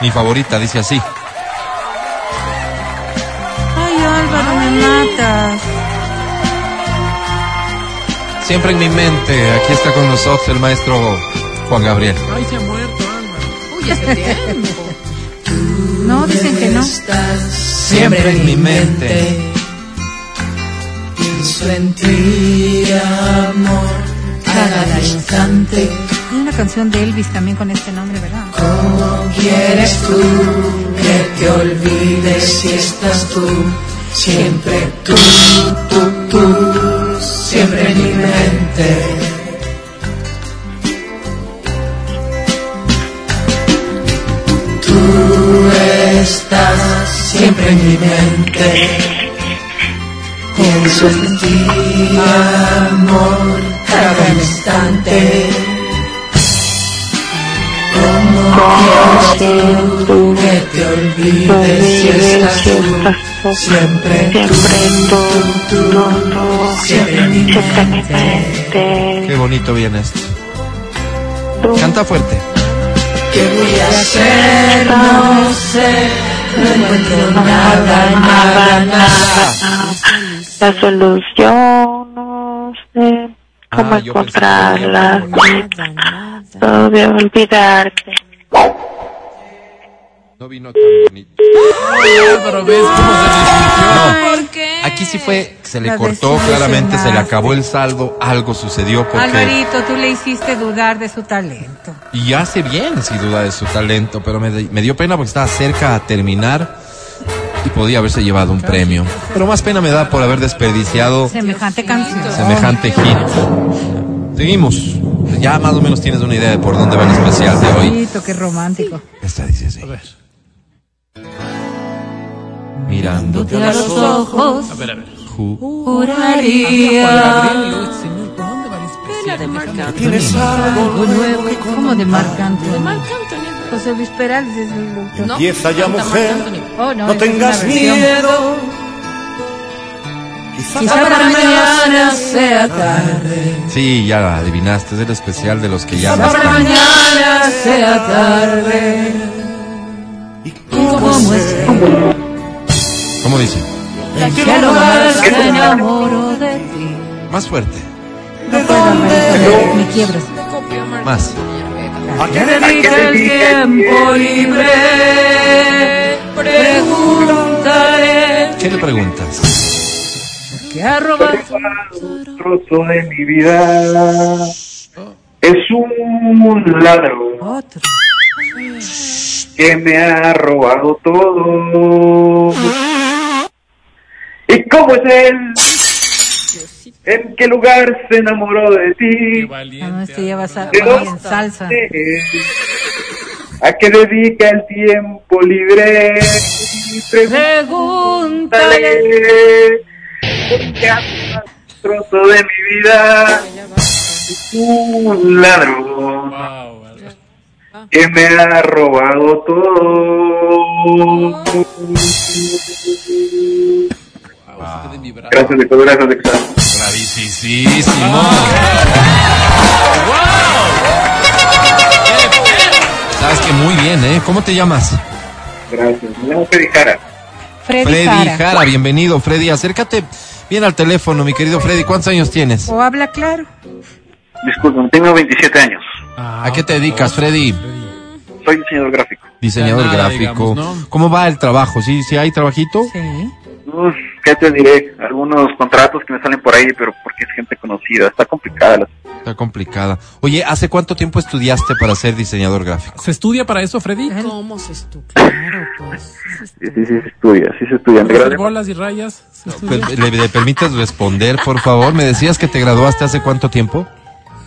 mi favorita, dice así. Ay, Álvaro, me matas. Siempre en mi mente, aquí está con nosotros el maestro Juan Gabriel. Ay, se ha muerto, Álvaro. uy, hace tiempo. No, dicen que no. Siempre en mi mente. Pienso en ti, amor, cada instante. Hay una canción de Elvis también con este nombre, ¿verdad? ¿Cómo quieres tú que te olvides si estás tú? Siempre tú, tú, tú, siempre en mi mente. Tú estás siempre en mi mente. Pienso en ti, amor, cada instante. ¿Cómo quieres tú que te olvides si estás tú? Siempre tú, tú, tú, siempre en mi mente. Qué bonito viene esto. Canta fuerte. ¿Qué voy a hacer? No sé, no encuentro nada, nada, nada. La solución, no sé cómo Ah, encontrarla. Nada, nada. Todo de olvidarte. No vino tan bonito. Álvaro, ¿ves cómo se desmintió? ¿Por qué? Aquí sí fue, se le La cortó claramente, se le acabó el saldo, algo sucedió porque... Alvarito, tú le hiciste dudar de su talento. Y hace bien, sin duda, de su talento, pero me, me dio pena porque estaba cerca a terminar y podía haberse llevado un premio. Pero más pena me da por haber desperdiciado Semejante canción. semejante hit. Seguimos. Ya más o menos tienes una idea de por dónde va el especial de hoy. Bonito, qué romántico. Esta dice así. A ver, Mirándote A los ojos a ver, a ver. ju- juraría Tienes algo nuevo. ¿Cómo de Marc Anthony? Marc Anthony. José Luis Perales es el autor. No, Empieza ya, mujer. Oh, no, No tengas miedo. Quizá Quizá para mañana sea tarde. Sí, ya adivinaste, es el especial de los que ya Para mañana sea tarde. y ¿Cómo es ¿Cómo dice? que al hogar se enamoro de ti? Más fuerte, No puedo, Alvarito, me quiebras. más. ¿A qué Dedica el tiempo libre. Preguntaré. ¿Qué le preguntas? Que ha robado un trozo de mi vida. Es un ladrón otro. que me ha robado todo. ¿Y cómo es él? ¿En qué lugar se enamoró de Qué ti? Ah, no, valiente. este ya va a ¿De salir en dónde? salsa. ¿A qué dedica el tiempo libre? Pregúntale. Pregúntale. ¿Qué trozo de mi vida? un ladrón que me ha robado todo. Gracias de todo, gracias de todo. Bravísimo. Sabes que muy bien, ¿eh? ¿Cómo te llamas? Gracias. Me llamo Freddy Jara. Freddy, Freddy Jara. Jara, bienvenido, Freddy. Acércate bien al teléfono, mi querido Freddy. ¿Cuántos años tienes? O habla claro. Disculpen, tengo 27 años. ¿A qué te dedicas, Freddy? Soy diseñador gráfico. Diseñador nada, gráfico. digamos, ¿no? ¿Cómo va el trabajo? ¿Sí, sí hay trabajito? Sí. Uf, ¿Qué te diré? Algunos contratos que me salen por ahí, pero porque es gente conocida. Está complicada la Está complicada. Oye, ¿hace cuánto tiempo estudiaste para ser diseñador gráfico? ¿Se estudia para eso, Freddy? ¿Cómo se estuvo? Claro, pues. Sí, sí, sí, se estudia, sí se estudia. Me ¿Hacer gradué- bolas y rayas? ¿Se estudia? Pe- ¿Le, le permites responder, por favor? Me decías que te graduaste hace cuánto tiempo?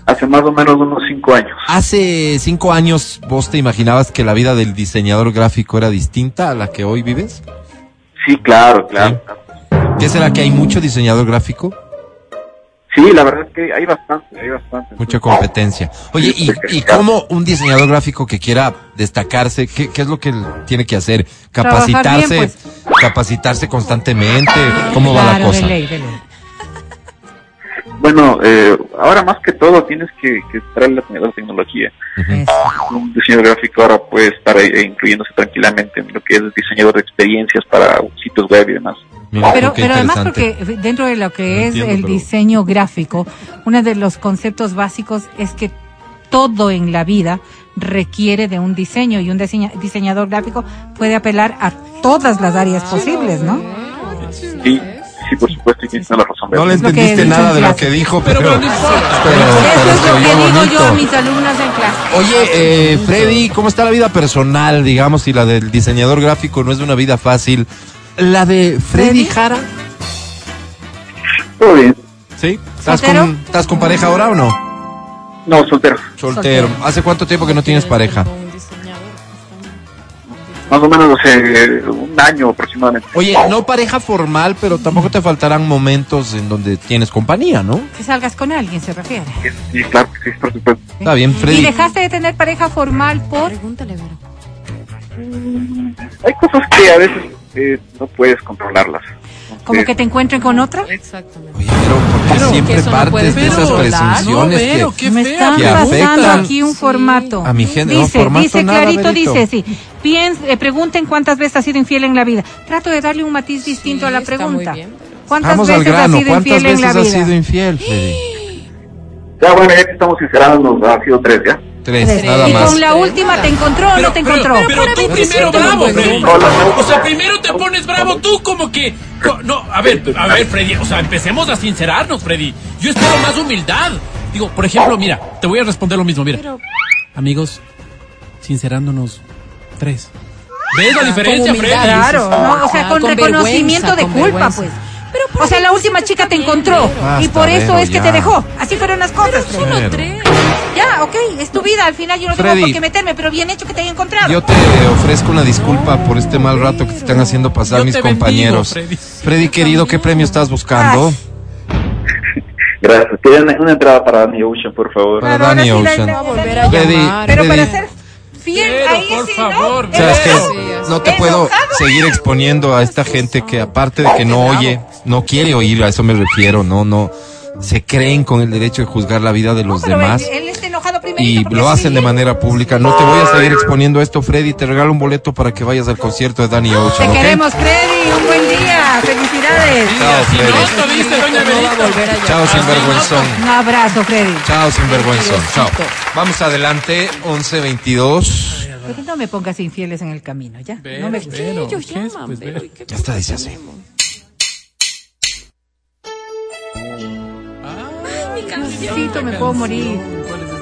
hace más o menos unos 5 años. Hace cinco años, ¿vos te imaginabas que la vida del diseñador gráfico era distinta a la que hoy vives? Sí, claro, claro. ¿Qué será que hay mucho diseñador gráfico? Sí, la verdad es que hay bastante, hay bastante. Mucha competencia. Oye, ¿y, y cómo un diseñador gráfico que quiera destacarse, qué, qué es lo que él tiene que hacer? ¿Capacitarse? bien, ¿Capacitarse constantemente? ¿Cómo va la cosa? de ley, de ley. Bueno, eh, ahora más que todo tienes que, que estar en la, la tecnología. Un diseñador gráfico ahora puede estar eh, incluyéndose tranquilamente en lo que es diseñador de experiencias para sitios web y demás. Mira, Pero, pero además porque dentro de lo que No es entiendo, el pero- diseño gráfico, uno de los conceptos básicos es que todo en la vida requiere de un diseño y un diseña- diseñador gráfico puede apelar a todas las áreas posibles, ¿no? Sí, sí, por supuesto, y tienes toda la razón. No le entendiste nada de lo que dijo, Pero, pero... pero no importa. pero- Eso es lo que digo bonito. yo a mis alumnas en clase. Oye, eh, Freddy, ¿cómo está la vida personal, digamos, si la del diseñador gráfico no es una vida fácil? La de Freddy ¿Freddy? Jara, Todo bien. ¿sí? ¿Estás con, ¿Estás con pareja ahora o no? No, soltero. Soltero. ¿Hace cuánto tiempo que no tienes pareja? Más o menos hace un año aproximadamente. Oye, no pareja formal, pero tampoco te faltarán momentos en donde tienes compañía, ¿no? Que salgas con alguien, se refiere. Sí, claro, sí, por supuesto. Está bien, ¿Y Freddy. dejaste de tener pareja formal por...? Pregúntale, Vero. Hay cosas que a veces eh, no puedes controlarlas. ¿Como que te encuentren con otra? Exactamente. Oye, pero ¿por qué Pero- siempre no partes de esas presunciones No, que... Me están que pasando aquí un formato. a mi gente. No, Dice, formato dice nada, clarito, Berito. dice, sí. Piens, eh, pregunten cuántas veces has sido infiel en la vida. Trato de darle un matiz distinto a la está pregunta. muy bien, pero- ¿Cuántas Vamos al veces has grano. sido ¿Cuántas infiel en veces la has vida? sido infiel, Freddy? Ya bueno, ya que estamos sincerándonos, ha sido tres, ¿ya? Tres, Tres. nada y más. con la última te encontró o no te encontró. Pero, tú primero bravo, Freddy. O sea, primero te pones bravo tú como que... No, a ver, a ver, Freddy. O sea, empecemos a sincerarnos, Freddy. Yo espero más humildad. Digo, por ejemplo, mira, te voy a responder lo mismo, mira. Amigos, sincerándonos, tres. ¿Ves la diferencia, con Freddy? Claro, no, o sea, Ah, con, con reconocimiento de con culpa, vergüenza. pues. Pero o sea, la última chica te encontró y por eso es que te dejó. Así fueron las cosas. Freddy. Solo Pero- tres. Ya, ok, es tu vida. Al final yo no tengo por qué meterme, pero bien hecho que te haya encontrado. Yo te ofrezco una disculpa por este mal rato que te están haciendo pasar Yo mis bendigo, compañeros. Freddy. Freddy, querido, ¿qué premio estás buscando? Gracias. Quería una, una entrada para Danny Ocean, por favor. Para la- Ocean. Freddy. Pero para ser fiel, Pero, ahí por sí, favor, ¿no? ¿Sabes Pero- qué? No te puedo seguir exponiendo a esta gente que aparte de que no oye, no quiere oír, a eso me refiero, no, no, se creen con el derecho de juzgar la vida de los demás Él, él está enojado y lo hacen de manera pública. No te voy a seguir exponiendo esto, Freddy, te regalo un boleto para que vayas al concierto de Danny Te Ocean, ¿ok? queremos, Freddy. Un buen día. Felicidades. Chao, Si Freddy. no, Doña. Chao, sinvergüenzón. Un abrazo, Freddy. Chao, sinvergüenzón. Chao. Vamos adelante, 11.22. Pero no me pongas infieles en el camino, ya. Vero, no me Vero, Ellos ¿qué es? llaman, Pues, Vero, Vero. ¿y qué Ya está, dice así. Ah, Necesito, me puedo morir. ¿Cuál es?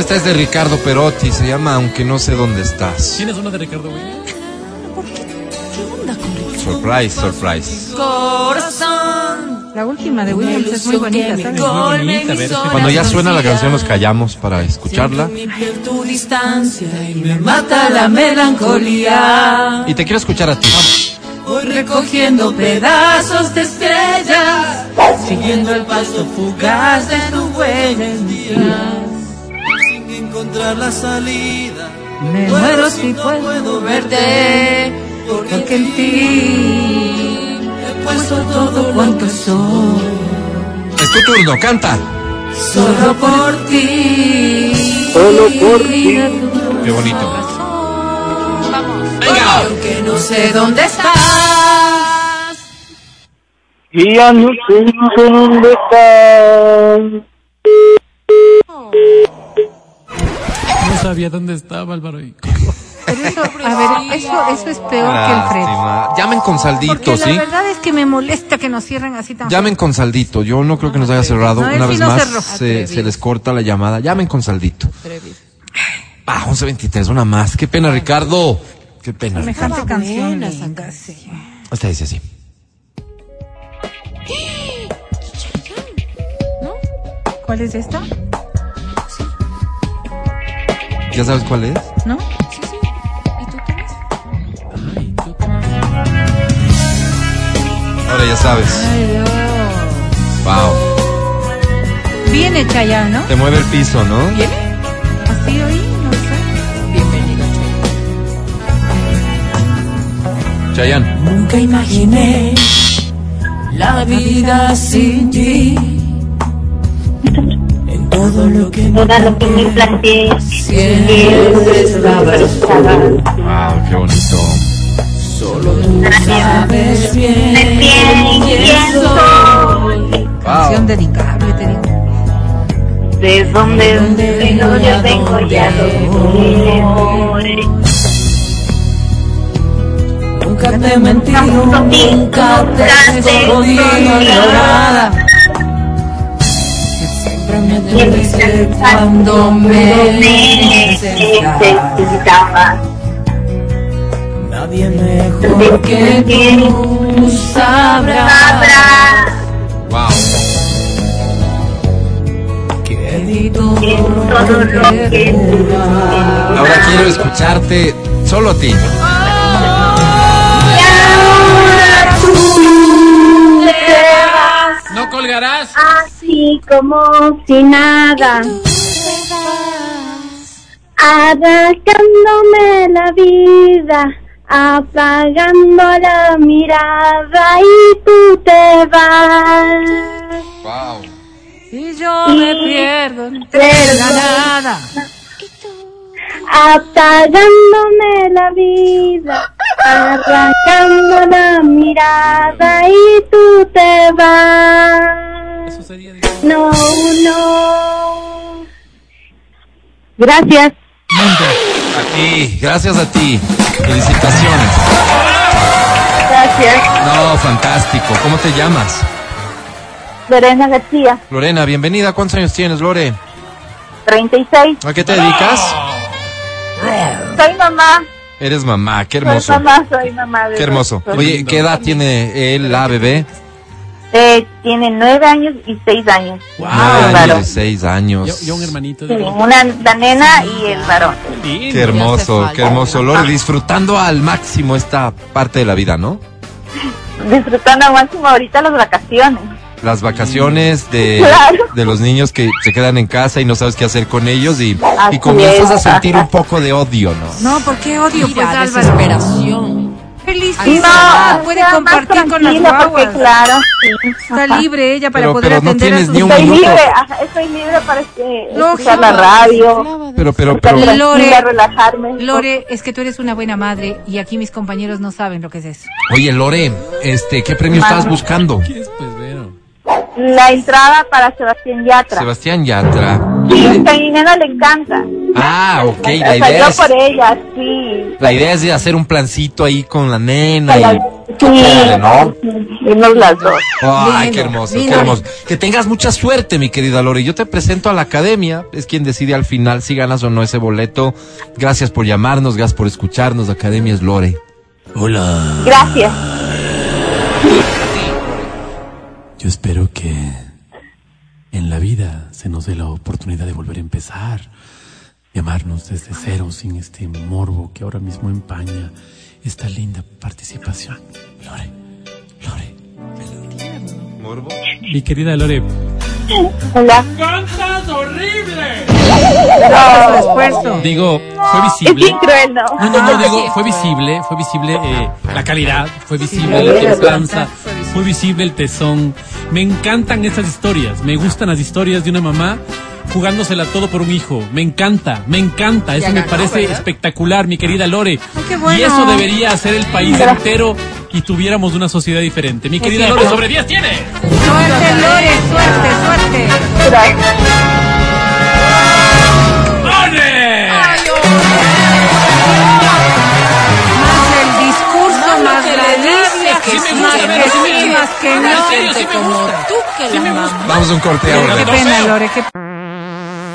Esta es de Ricardo Perotti, se llama Aunque no sé dónde estás. ¿Tienes una de Ricardo Williams? ¿Qué onda con Ricardo? Surprise, surprise. Corazón. La última de Williams es muy bonita, ¿sabes? Es muy bonita, Vero. Cuando ya suena la canción nos callamos para escucharla. tu distancia y me mata la melancolía. Y te quiero escuchar a ti. Voy recogiendo pedazos de estrellas siguiendo el paso fugaz de tu huella en mi Sin encontrar la salida, Me muero si puedo verte, porque en ti he puesto todo cuanto soy. Es tu turno, canta. Solo por ti. Solo por ti. Qué bonito. Venga. Aunque no sé dónde estás. Y ya no sé dónde estás. No sabía dónde estaba Álvaro. y- Pero eso, a ver, eso, eso es peor que el Fred. Llamen con saldito, Porque la ¿sí? verdad es que me molesta que nos cierren así tan Llamen con saldito. Yo no creo que nos haya cerrado. No, Una sí vez no más se, se les corta la llamada. Llamen con saldito. Ah, 11.23, una más. Qué pena, Ricardo. Qué pena. Ricardo. Semejante canción linda, sí. Esta dice así. ¿Cuál es esta? ¿Ya sabes cuál es? ¿No? Ya sabes. Ay, Dios. Wow. Viene Chayanne, ¿no? Te mueve el piso, ¿no? Así oí, no sé. Bienvenido, Chayanne. Nunca imaginé la vida sin ti. En todo lo que me Todo lo que me planteé siempre estabas tú. Wow, qué bonito. Solo tú sabes bien bien quién soy. Canción dedicable, te digo. de donde vengo yo vengo ya sé. Nunca te he mentido, nunca te he escondido nada. Siempre me tuviste cuando me necesitabas. Nadie mejor que tú sabrá Wow. que todo lo. Ahora quiero escucharte solo a ti. No colgarás. Así como si nada. Arrancándome la vida, apagando la mirada y tú te vas. Wow. Y yo me pierdo entre la nada. apagándome la vida, arrancando la mirada y tú te vas. Eso sería de- No, no. Gracias. A ti, gracias a ti. Felicitaciones. Gracias. No, fantástico. ¿Cómo te llamas? Lorena García, Lorena, bienvenida. ¿Cuántos años tienes, Lore? 36. ¿A qué te dedicas? Soy mamá. Eres mamá, qué Soy hermoso. mamá, soy mamá. Qué hermoso. Oye, ¿qué edad tiene él, la bebé? Eh, tiene nueve años y seis años. Nueve Claro. años y seis años. Yo, yo un hermanito Sí, de... una, la nena y el varón. Qué hermoso, qué hermoso. Lore, disfrutando al máximo esta parte de la vida, ¿no? Disfrutando al máximo ahorita las vacaciones. Las vacaciones de, Claro. de los niños que se quedan en casa y no sabes qué hacer con ellos y, comienzas a sentir un poco de odio, ¿no? No, ¿por qué odio? Pues Mira, Álvaro. desesperación. Felicidad. Puede compartir con las guaguas. Claro, sí. Está libre ella para Pero- poder pero no atender a tienes sus Estoy minuto. libre, estoy libre para Lógico. escuchar la radio, Pero, pero, pero, Lore. relajarme. Lore, es que tú eres una buena madre y aquí mis compañeros no saben lo que es eso. oye, Lore, este, ¿qué premio estabas buscando? ¿Qué es, pues? La entrada para Sebastián Yatra. Sebastián Yatra. Sí, a mi nena le encanta. Ah, ok, la idea es, por ella, sí. la idea es de hacer un plancito ahí con la nena y... Sí, ¿no? Las dos. Ay, qué hermoso, qué hermoso. Que tengas mucha suerte, mi querida Lore. Yo te presento a la academia. Es quien decide al final si ganas o no ese boleto. Gracias por llamarnos, gracias por escucharnos. La academia es Lore. Hola. Gracias. Yo espero que en la vida se nos dé la oportunidad de volver a empezar, de amarnos desde cero sin este morbo que ahora mismo empaña esta linda participación. Lore, Lore. Morbo. Mi querida Lore. Hola. ¡Cantas horrible! Esfuerzo. Digo, fue Es visible. bien cruel, ¿no? No, no, no, digo, fue visible, fue visible eh, la calidad, fue visible la templanza, fue visible el tesón. Me encantan estas historias, me gustan las historias de una mamá jugándosela todo por un hijo. Me encanta, me encanta, eso Ya me ganó, parece ¿verdad? espectacular, mi querida Lore. qué bueno. Y eso debería hacer el país entero y tuviéramos una sociedad diferente. Mi querida. Lore, sobre 10 tiene. Suerte, Lore, suerte, suerte. Gracias. ¡Lore! Más el discurso, más la labia, Sí me más que sí sí, más que no. serio, sí me gusta. Sí me gusta. Vamos a un corte ahora. Qué pena, Lore, qué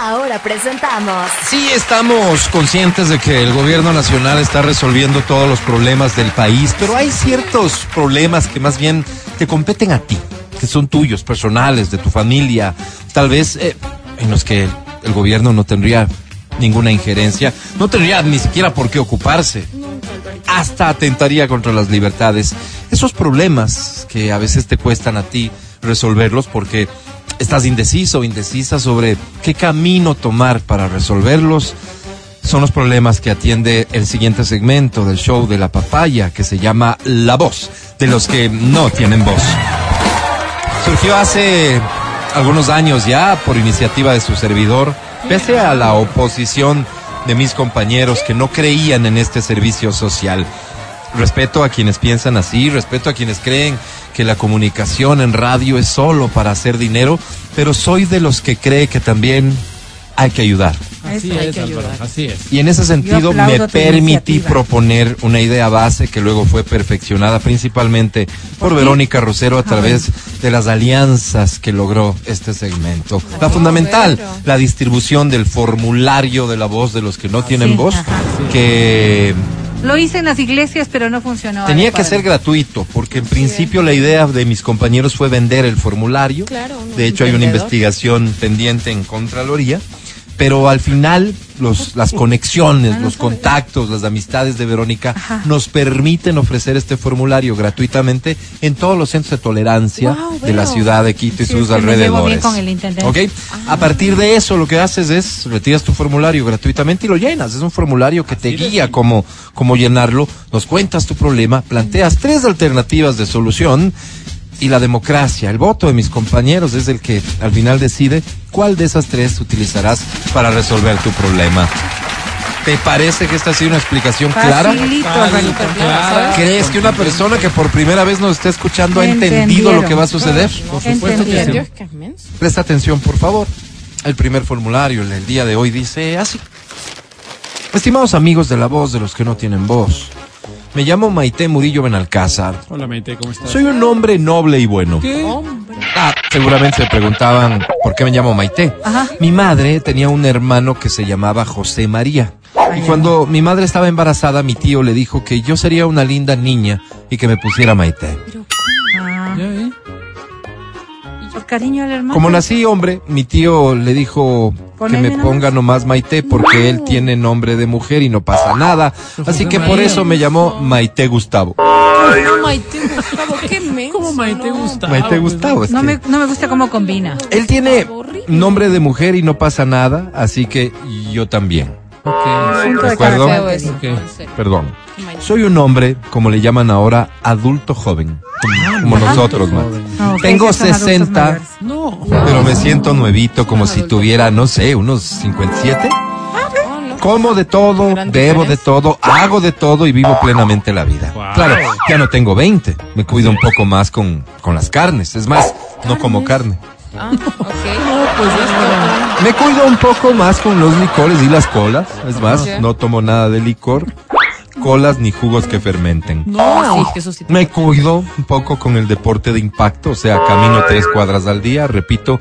Ahora presentamos. Sí, estamos conscientes de que el gobierno nacional está resolviendo todos los problemas del país, pero hay ciertos problemas que más bien te competen a ti, que son tuyos, personales, de tu familia, tal vez eh, en los que el gobierno no tendría ninguna injerencia, no tendría ni siquiera por qué ocuparse, hasta atentaría contra las libertades. Esos problemas que a veces te cuestan a ti resolverlos porque estás indeciso indecisa sobre qué camino tomar para resolverlos, son los problemas que atiende el siguiente segmento del show de la papaya que se llama La Voz, de los que no tienen voz. Surgió hace algunos años ya por iniciativa de su servidor, pese a la oposición de mis compañeros que no creían en este servicio social. Respeto a quienes piensan así, respeto a quienes creen que la comunicación en radio es solo para hacer dinero, pero soy de los que cree que también hay que ayudar. Así es, que ayudar. así es. Y en ese sentido me permití iniciativa. proponer una idea base que luego fue perfeccionada principalmente por Verónica Rosero a través de las alianzas que logró este segmento. La fundamental, la distribución del formulario de la voz de los que no tienen Sí, voz, ajá. que Lo hice en las iglesias, pero no funcionó. tenía que ser gratuito, porque en principio la idea de mis compañeros fue vender el formulario. Claro, De hecho, hay una investigación pendiente en Contraloría, pero al final los, las conexiones, los contactos, las amistades de Verónica nos permiten ofrecer este formulario gratuitamente en todos los centros de tolerancia Wow, de la ciudad de Quito y Sí, sus es que me llevo bien alrededores. con el intendente. ¿Ok? A partir de eso, lo que haces es retiras tu formulario gratuitamente y lo llenas. Es un formulario que te guía cómo, cómo llenarlo. Nos cuentas tu problema, planteas tres alternativas de solución y la democracia, el voto de mis compañeros es el que al final decide cuál de esas tres utilizarás para resolver tu problema. ¿Te parece que esta ha sido una explicación clara? Facilito, clara. ¿Crees que una persona que por primera vez nos está escuchando ha entendido lo que va a suceder? Por supuesto que sí. Presta atención, por favor. El primer formulario, el del día de hoy, dice así. Estimados amigos de la voz de los que no tienen voz, me llamo Maite Murillo Benalcázar. Hola, Maite, ¿cómo estás? Soy un hombre noble y bueno. ¿Qué? Ah, seguramente se preguntaban por qué me llamo Maite. Ajá. Mi madre tenía un hermano que se llamaba José María. Y cuando mi madre estaba embarazada, mi tío le dijo que yo sería una linda niña y que me pusiera Maite. Ah, Ya, ¿eh? Por cariño al hermano. Como nací hombre, mi tío le dijo que me ponga nomás Maite porque él tiene nombre de mujer y no pasa nada. Así que por eso me llamó Maite Gustavo. No, Maite Gustavo, qué menso. ¿Cómo Maite no. Gustavo? Maite Gustavo. es No que- me, no me gusta cómo combina. Él tiene nombre de mujer y no pasa nada, así que yo también. Ok, Punto de Recuerdo. carácter. Feo eso, Ok. en serio. Perdón. Soy un hombre, como le llaman ahora, adulto joven. Como, como nosotros. No, ustedes Tengo ya son adultos 60, mayores. No. pero me siento nuevito, como si tuviera, no sé, unos 57. No, no. Como de todo, bebo de todo, hago de todo y vivo plenamente la vida. Claro, ya no tengo 20. Me cuido un poco más con, con las carnes. Es más, no como carne. Ah, ok. Me cuido un poco más con los licores y las colas. Es más, no tomo nada de licor, colas ni jugos que fermenten. No, sí, que eso sí. Me cuido un poco con el deporte de impacto, o sea, camino tres cuadras al día, repito,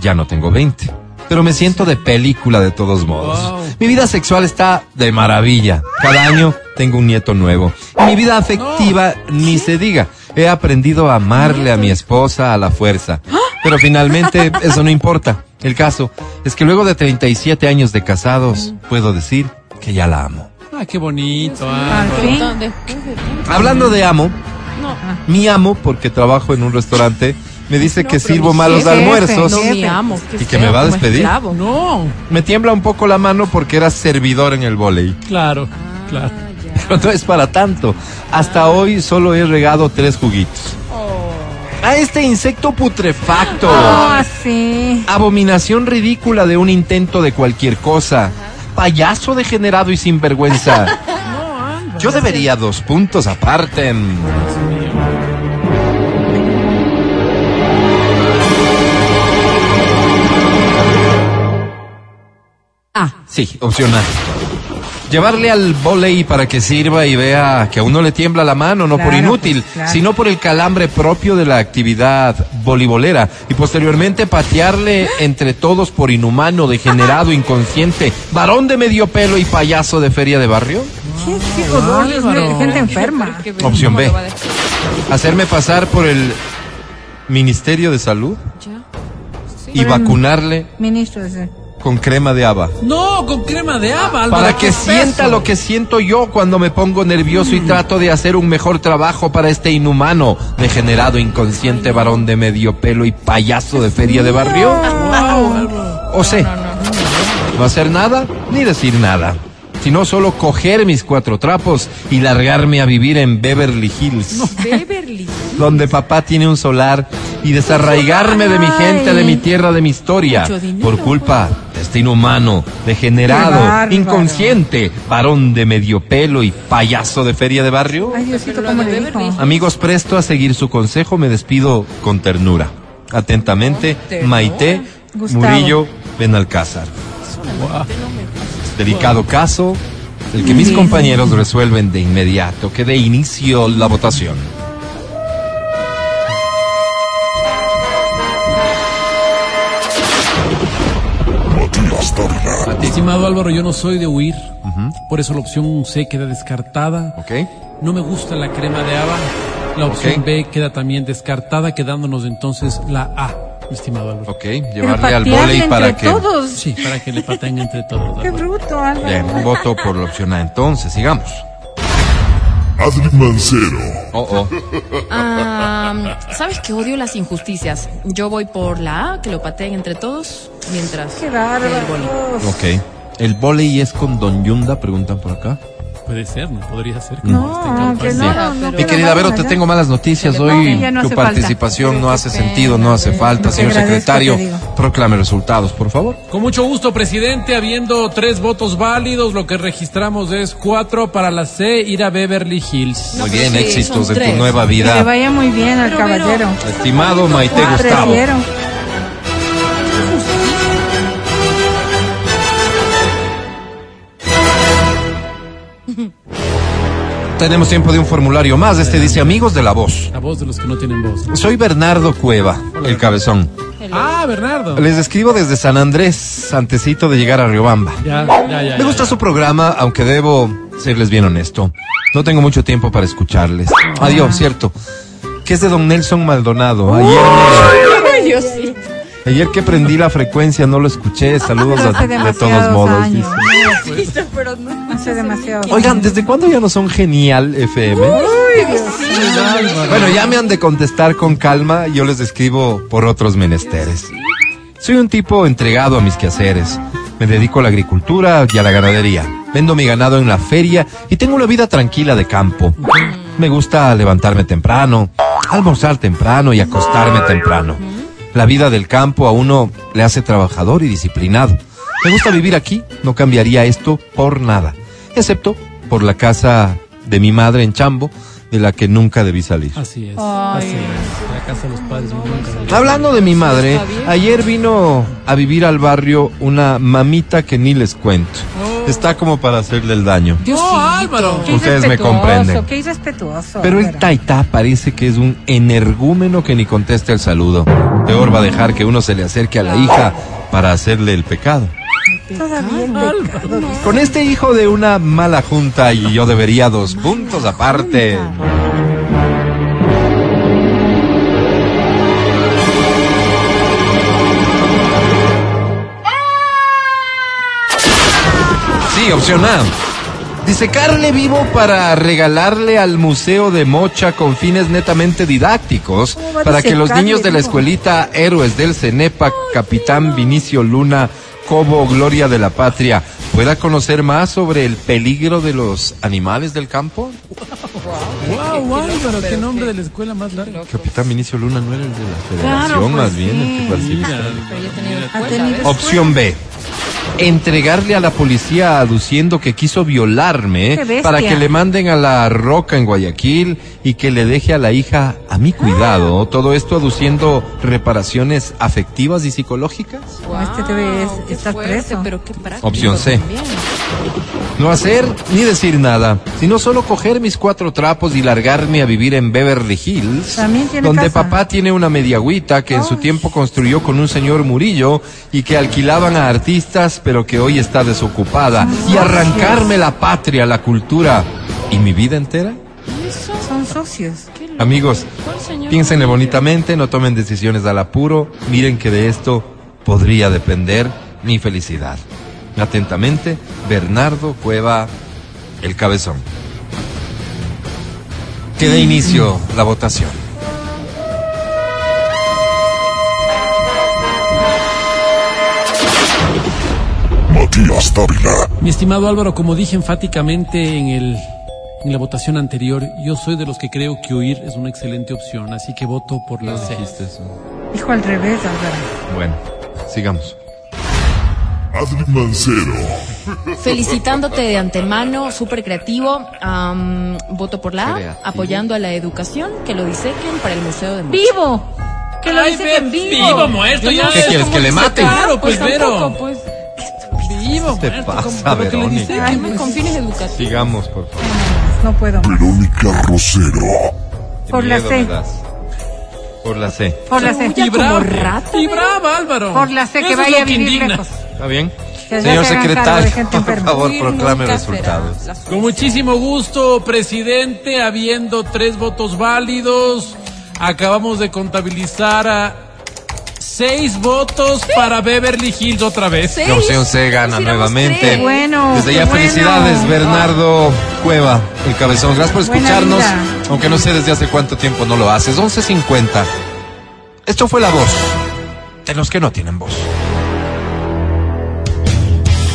ya no tengo 20. pero me siento de película de todos modos. Wow. Mi vida sexual está de maravilla. Cada año tengo un nieto nuevo. Y mi vida afectiva ni se diga. He aprendido a amarle a mi esposa a la fuerza. Pero finalmente eso no importa. El caso es que luego de 37 años de casados, puedo decir que ya la amo. Ah, qué bonito. Al ah. de tanto- Hablando de amo, No, mi amo, porque trabajo en un restaurante, me dice No, que sirvo malos jefe, almuerzos. no mi amo. qué ¿Y que me va a despedir? No, Me tiembla un poco la mano porque era servidor en el volei. claro, claro. Pero no es para tanto. Hasta hoy solo he regado tres juguitos. A este insecto putrefacto. Ah, sí. Abominación ridícula de un intento de cualquier cosa. Payaso degenerado y sinvergüenza. Yo debería dos puntos aparte. Ah, Sí, opcional. Llevarle al volei para que sirva y vea que a uno le tiembla la mano, no por inútil, pues, claro. sino por el calambre propio de la actividad voleibolera. Y posteriormente patearle entre todos por inhumano, degenerado, inconsciente, varón de medio pelo y payaso de feria de barrio. qué, horror, gente enferma. Opción ¿cómo B. Hacerme pasar por el Ministerio de Salud Ya. y Por el- vacunarle Ministro ese. Con crema de haba. No, con crema de haba. Álvaro, Para que sienta lo que siento yo cuando me pongo nervioso y trato de hacer un mejor trabajo para este inhumano, degenerado, inconsciente varón de medio pelo y payaso de feria de barrio. Wow. O sea, no hacer nada ni decir nada, sino solo coger mis cuatro trapos y largarme a vivir en Beverly Hills, Beverly. donde papá tiene un solar y desarraigarme de mi gente, de mi tierra, de mi historia, por culpa de inhumano, Qué degenerado, inconsciente, varón de medio pelo y payaso de feria de barrio. Ay, Diosito, Pero lo ¿cómo de le Beverly dijo? Amigos, presto a seguir su consejo, me despido con ternura. Atentamente. Maite Gustavo. Murillo Benalcázar. Delicado caso, el que mis compañeros resuelven de inmediato. Que dé inicio la votación. Estimado Álvaro, yo no soy de huir. Por eso la opción C queda descartada. ¿Ok? No me gusta la crema de haba. La opción. B queda también descartada, quedándonos entonces la A, estimado Álvaro. Ok, Pero llevarle al volei para que... todos. Sí, para que le pateen entre todos. Qué bruto, Álvaro. Bien, un voto por la opción A. Entonces, sigamos. Adri Mancero. Oh, oh. Ah, ¿Sabes que odio las injusticias? Yo voy por la A, que lo pateen entre todos, mientras. Qué el boli. bárbaro. Ok. ¿El volei es con Don Yunda? Preguntan por acá. Puede ser, ¿no? Podría ser. que No, que no, no, no Mi querida Vero, te tengo malas noticias. No, Hoy tu hace falta. participación no hace sentido, no hace falta. Señor secretario, proclame resultados, por favor. Con mucho gusto, presidente. Habiendo tres votos válidos, lo que registramos es cuatro para la C, ir a Beverly Hills. Muy bien, sí, éxitos en tu nueva Que le vida. vaya muy bien al caballero. Estimado Maite Gustavo. Tenemos tiempo de un formulario más. Este dice amigos de la voz. La voz de los que no tienen voz. Soy Bernardo Cueva, el cabezón. Ah, Bernardo. Les escribo desde San Andrés, antecito de llegar a Riobamba. Ya, ya, ya. Me gusta su programa, aunque debo serles bien honesto. No tengo mucho tiempo para escucharles. Adiós, cierto. Que es de don Nelson Maldonado. Ayer, me- Ay, Dios, ayer que prendí la frecuencia no lo escuché. Saludos a- de todos modos. dice. Pero no. Hace demasiado. Oigan, ¿desde cuándo ya no son genial FM? Bueno, ya me han de contestar con calma. Yo les escribo por otros menesteres. Soy un tipo entregado a mis quehaceres. Me dedico a la agricultura y a la ganadería. Vendo mi ganado en la feria y tengo una vida tranquila de campo. Me gusta levantarme temprano, almorzar temprano y acostarme temprano. La vida del campo a uno le hace trabajador y disciplinado. Me gusta vivir aquí, no cambiaría esto por nada, excepto por la casa de mi madre en Chambo, de la que nunca debí salir. Así es. Ay. Así es. La casa de los padres nunca Hablando de mi madre, ayer vino a vivir al barrio una mamita que ni les cuento. está como para hacerle el daño. No, Álvaro. Qué Ustedes me comprenden. Qué irrespetuoso. Pero el taita parece que es un energúmeno que ni contesta el saludo. Peor va a dejar que uno se le acerque a la hija para hacerle el pecado. Todavía. Con este hijo de una mala junta y yo debería dos puntos aparte. Sí, opción A. Disecarle vivo para regalarle al Museo de Mocha con fines netamente didácticos, ¿Cómo va a para que los niños de la escuelita Héroes del Cenepa, Capitán Vinicio Luna, Cobo Gloria de la Patria, pueda conocer más sobre el peligro de los animales del campo? Wow, Álvaro, qué nombre de la escuela más largo. Capitán Vinicio Luna no era el de la Claro, federación, pues más bien, el que sí. participa. Pero. Opción B. Entregarle a la policía aduciendo que quiso violarme para que le manden a la roca en Guayaquil y que le deje a la hija a mi cuidado. Todo esto aduciendo reparaciones afectivas y psicológicas. Este debe es- qué estar fuerte, preso. Pero qué práctico Opción C. también. No hacer ni decir nada, sino solo coger mis cuatro trapos y largarme a vivir en Beverly Hills, donde casa. papá tiene una mediagüita que en su tiempo construyó con un señor Murillo y que alquilaban a artistas, pero que hoy está desocupada, y arrancarme la patria, la cultura y mi vida entera. Son socios. Amigos, piénsenle bonitamente, no tomen decisiones al apuro, miren que de esto podría depender mi felicidad. Atentamente, Bernardo Cueva, el cabezón. Que dé inicio la votación. Matías Dávila. Mi estimado Álvaro, como dije enfáticamente en el en la votación anterior, yo soy de los que creo que huir es una excelente opción, así que voto por la C. Dijo al revés, Álvaro. Bueno, sigamos. Adri Mancero. Felicitándote de antemano, súper creativo. am, voto por la A, Creativo. apoyando a la educación, que lo disequen para el Museo de Mocha. ¡Vivo! Que lo Ay, dice ve, en vivo. vivo, muerto, ya ¿Qué ves quieres, que le maten? Claro, pues, Vero. tampoco, pues, Vivo, te muerto, pasa, Verónica? dice- ay, me- con fines educativos. Sigamos, por favor. No puedo más. Verónica Rosero. Qué Por la C. Por la C. Por la C. Y como rata, y Vero. bravo, Álvaro. Por la C, Eso que es vaya lo a que vivir indigna. lejos. ¿Está bien? Señor se secretario, por favor, proclame resultados. Con muchísimo gusto, presidente, habiendo tres votos válidos, acabamos de contabilizar a seis votos para Beverly Hills otra vez. ¿Seis? La opción C gana nuevamente. tres. Bueno, Desde ya, bueno. felicidades, Bernardo Cueva, el cabezón. Gracias por escucharnos, aunque no sé desde hace cuánto tiempo no lo haces. 11.50. Esto fue la voz de los que no tienen voz.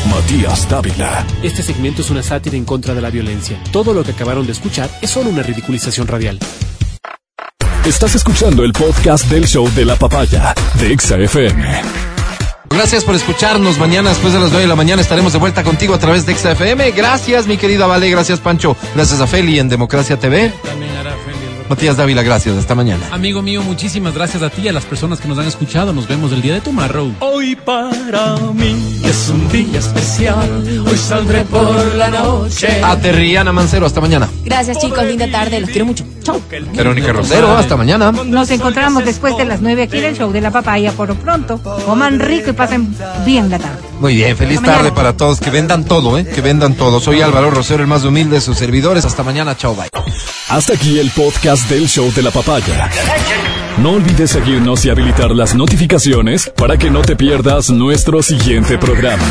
Matías Dávila. Este segmento es una sátira en contra de la violencia. Todo lo que acabaron de escuchar es solo una ridiculización radial. Estás escuchando el podcast del show de la papaya de Exa FM. Gracias por escucharnos. Mañana después de las 9 de la mañana estaremos de vuelta contigo a través de XFM. Gracias, mi querida Vale. Gracias, Pancho. Gracias a Feli en Democracia TV. También hará. Matías Dávila, gracias. Hasta mañana. Amigo mío, muchísimas gracias a ti y a las personas que nos han escuchado. Nos vemos el día de tomorrow. Hoy para mí es un día especial. Hoy saldré por la noche. A Terriana Mancero, hasta mañana. Gracias, chicos. Linda tarde. Los quiero mucho. Chau. Verónica Rosero, hasta mañana. Nos encontramos después de las nueve aquí en el show de la papaya. Por lo pronto, coman rico y pasen bien la tarde. Muy bien, feliz Hasta mañana. tarde para todos. Que vendan todo, ¿eh? Que vendan todo. Soy Álvaro Rosero, el más humilde de sus servidores. Hasta mañana. Chao, bye. Hasta aquí el podcast del show de la papaya. No olvides seguirnos y habilitar las notificaciones para que no te pierdas nuestro siguiente programa.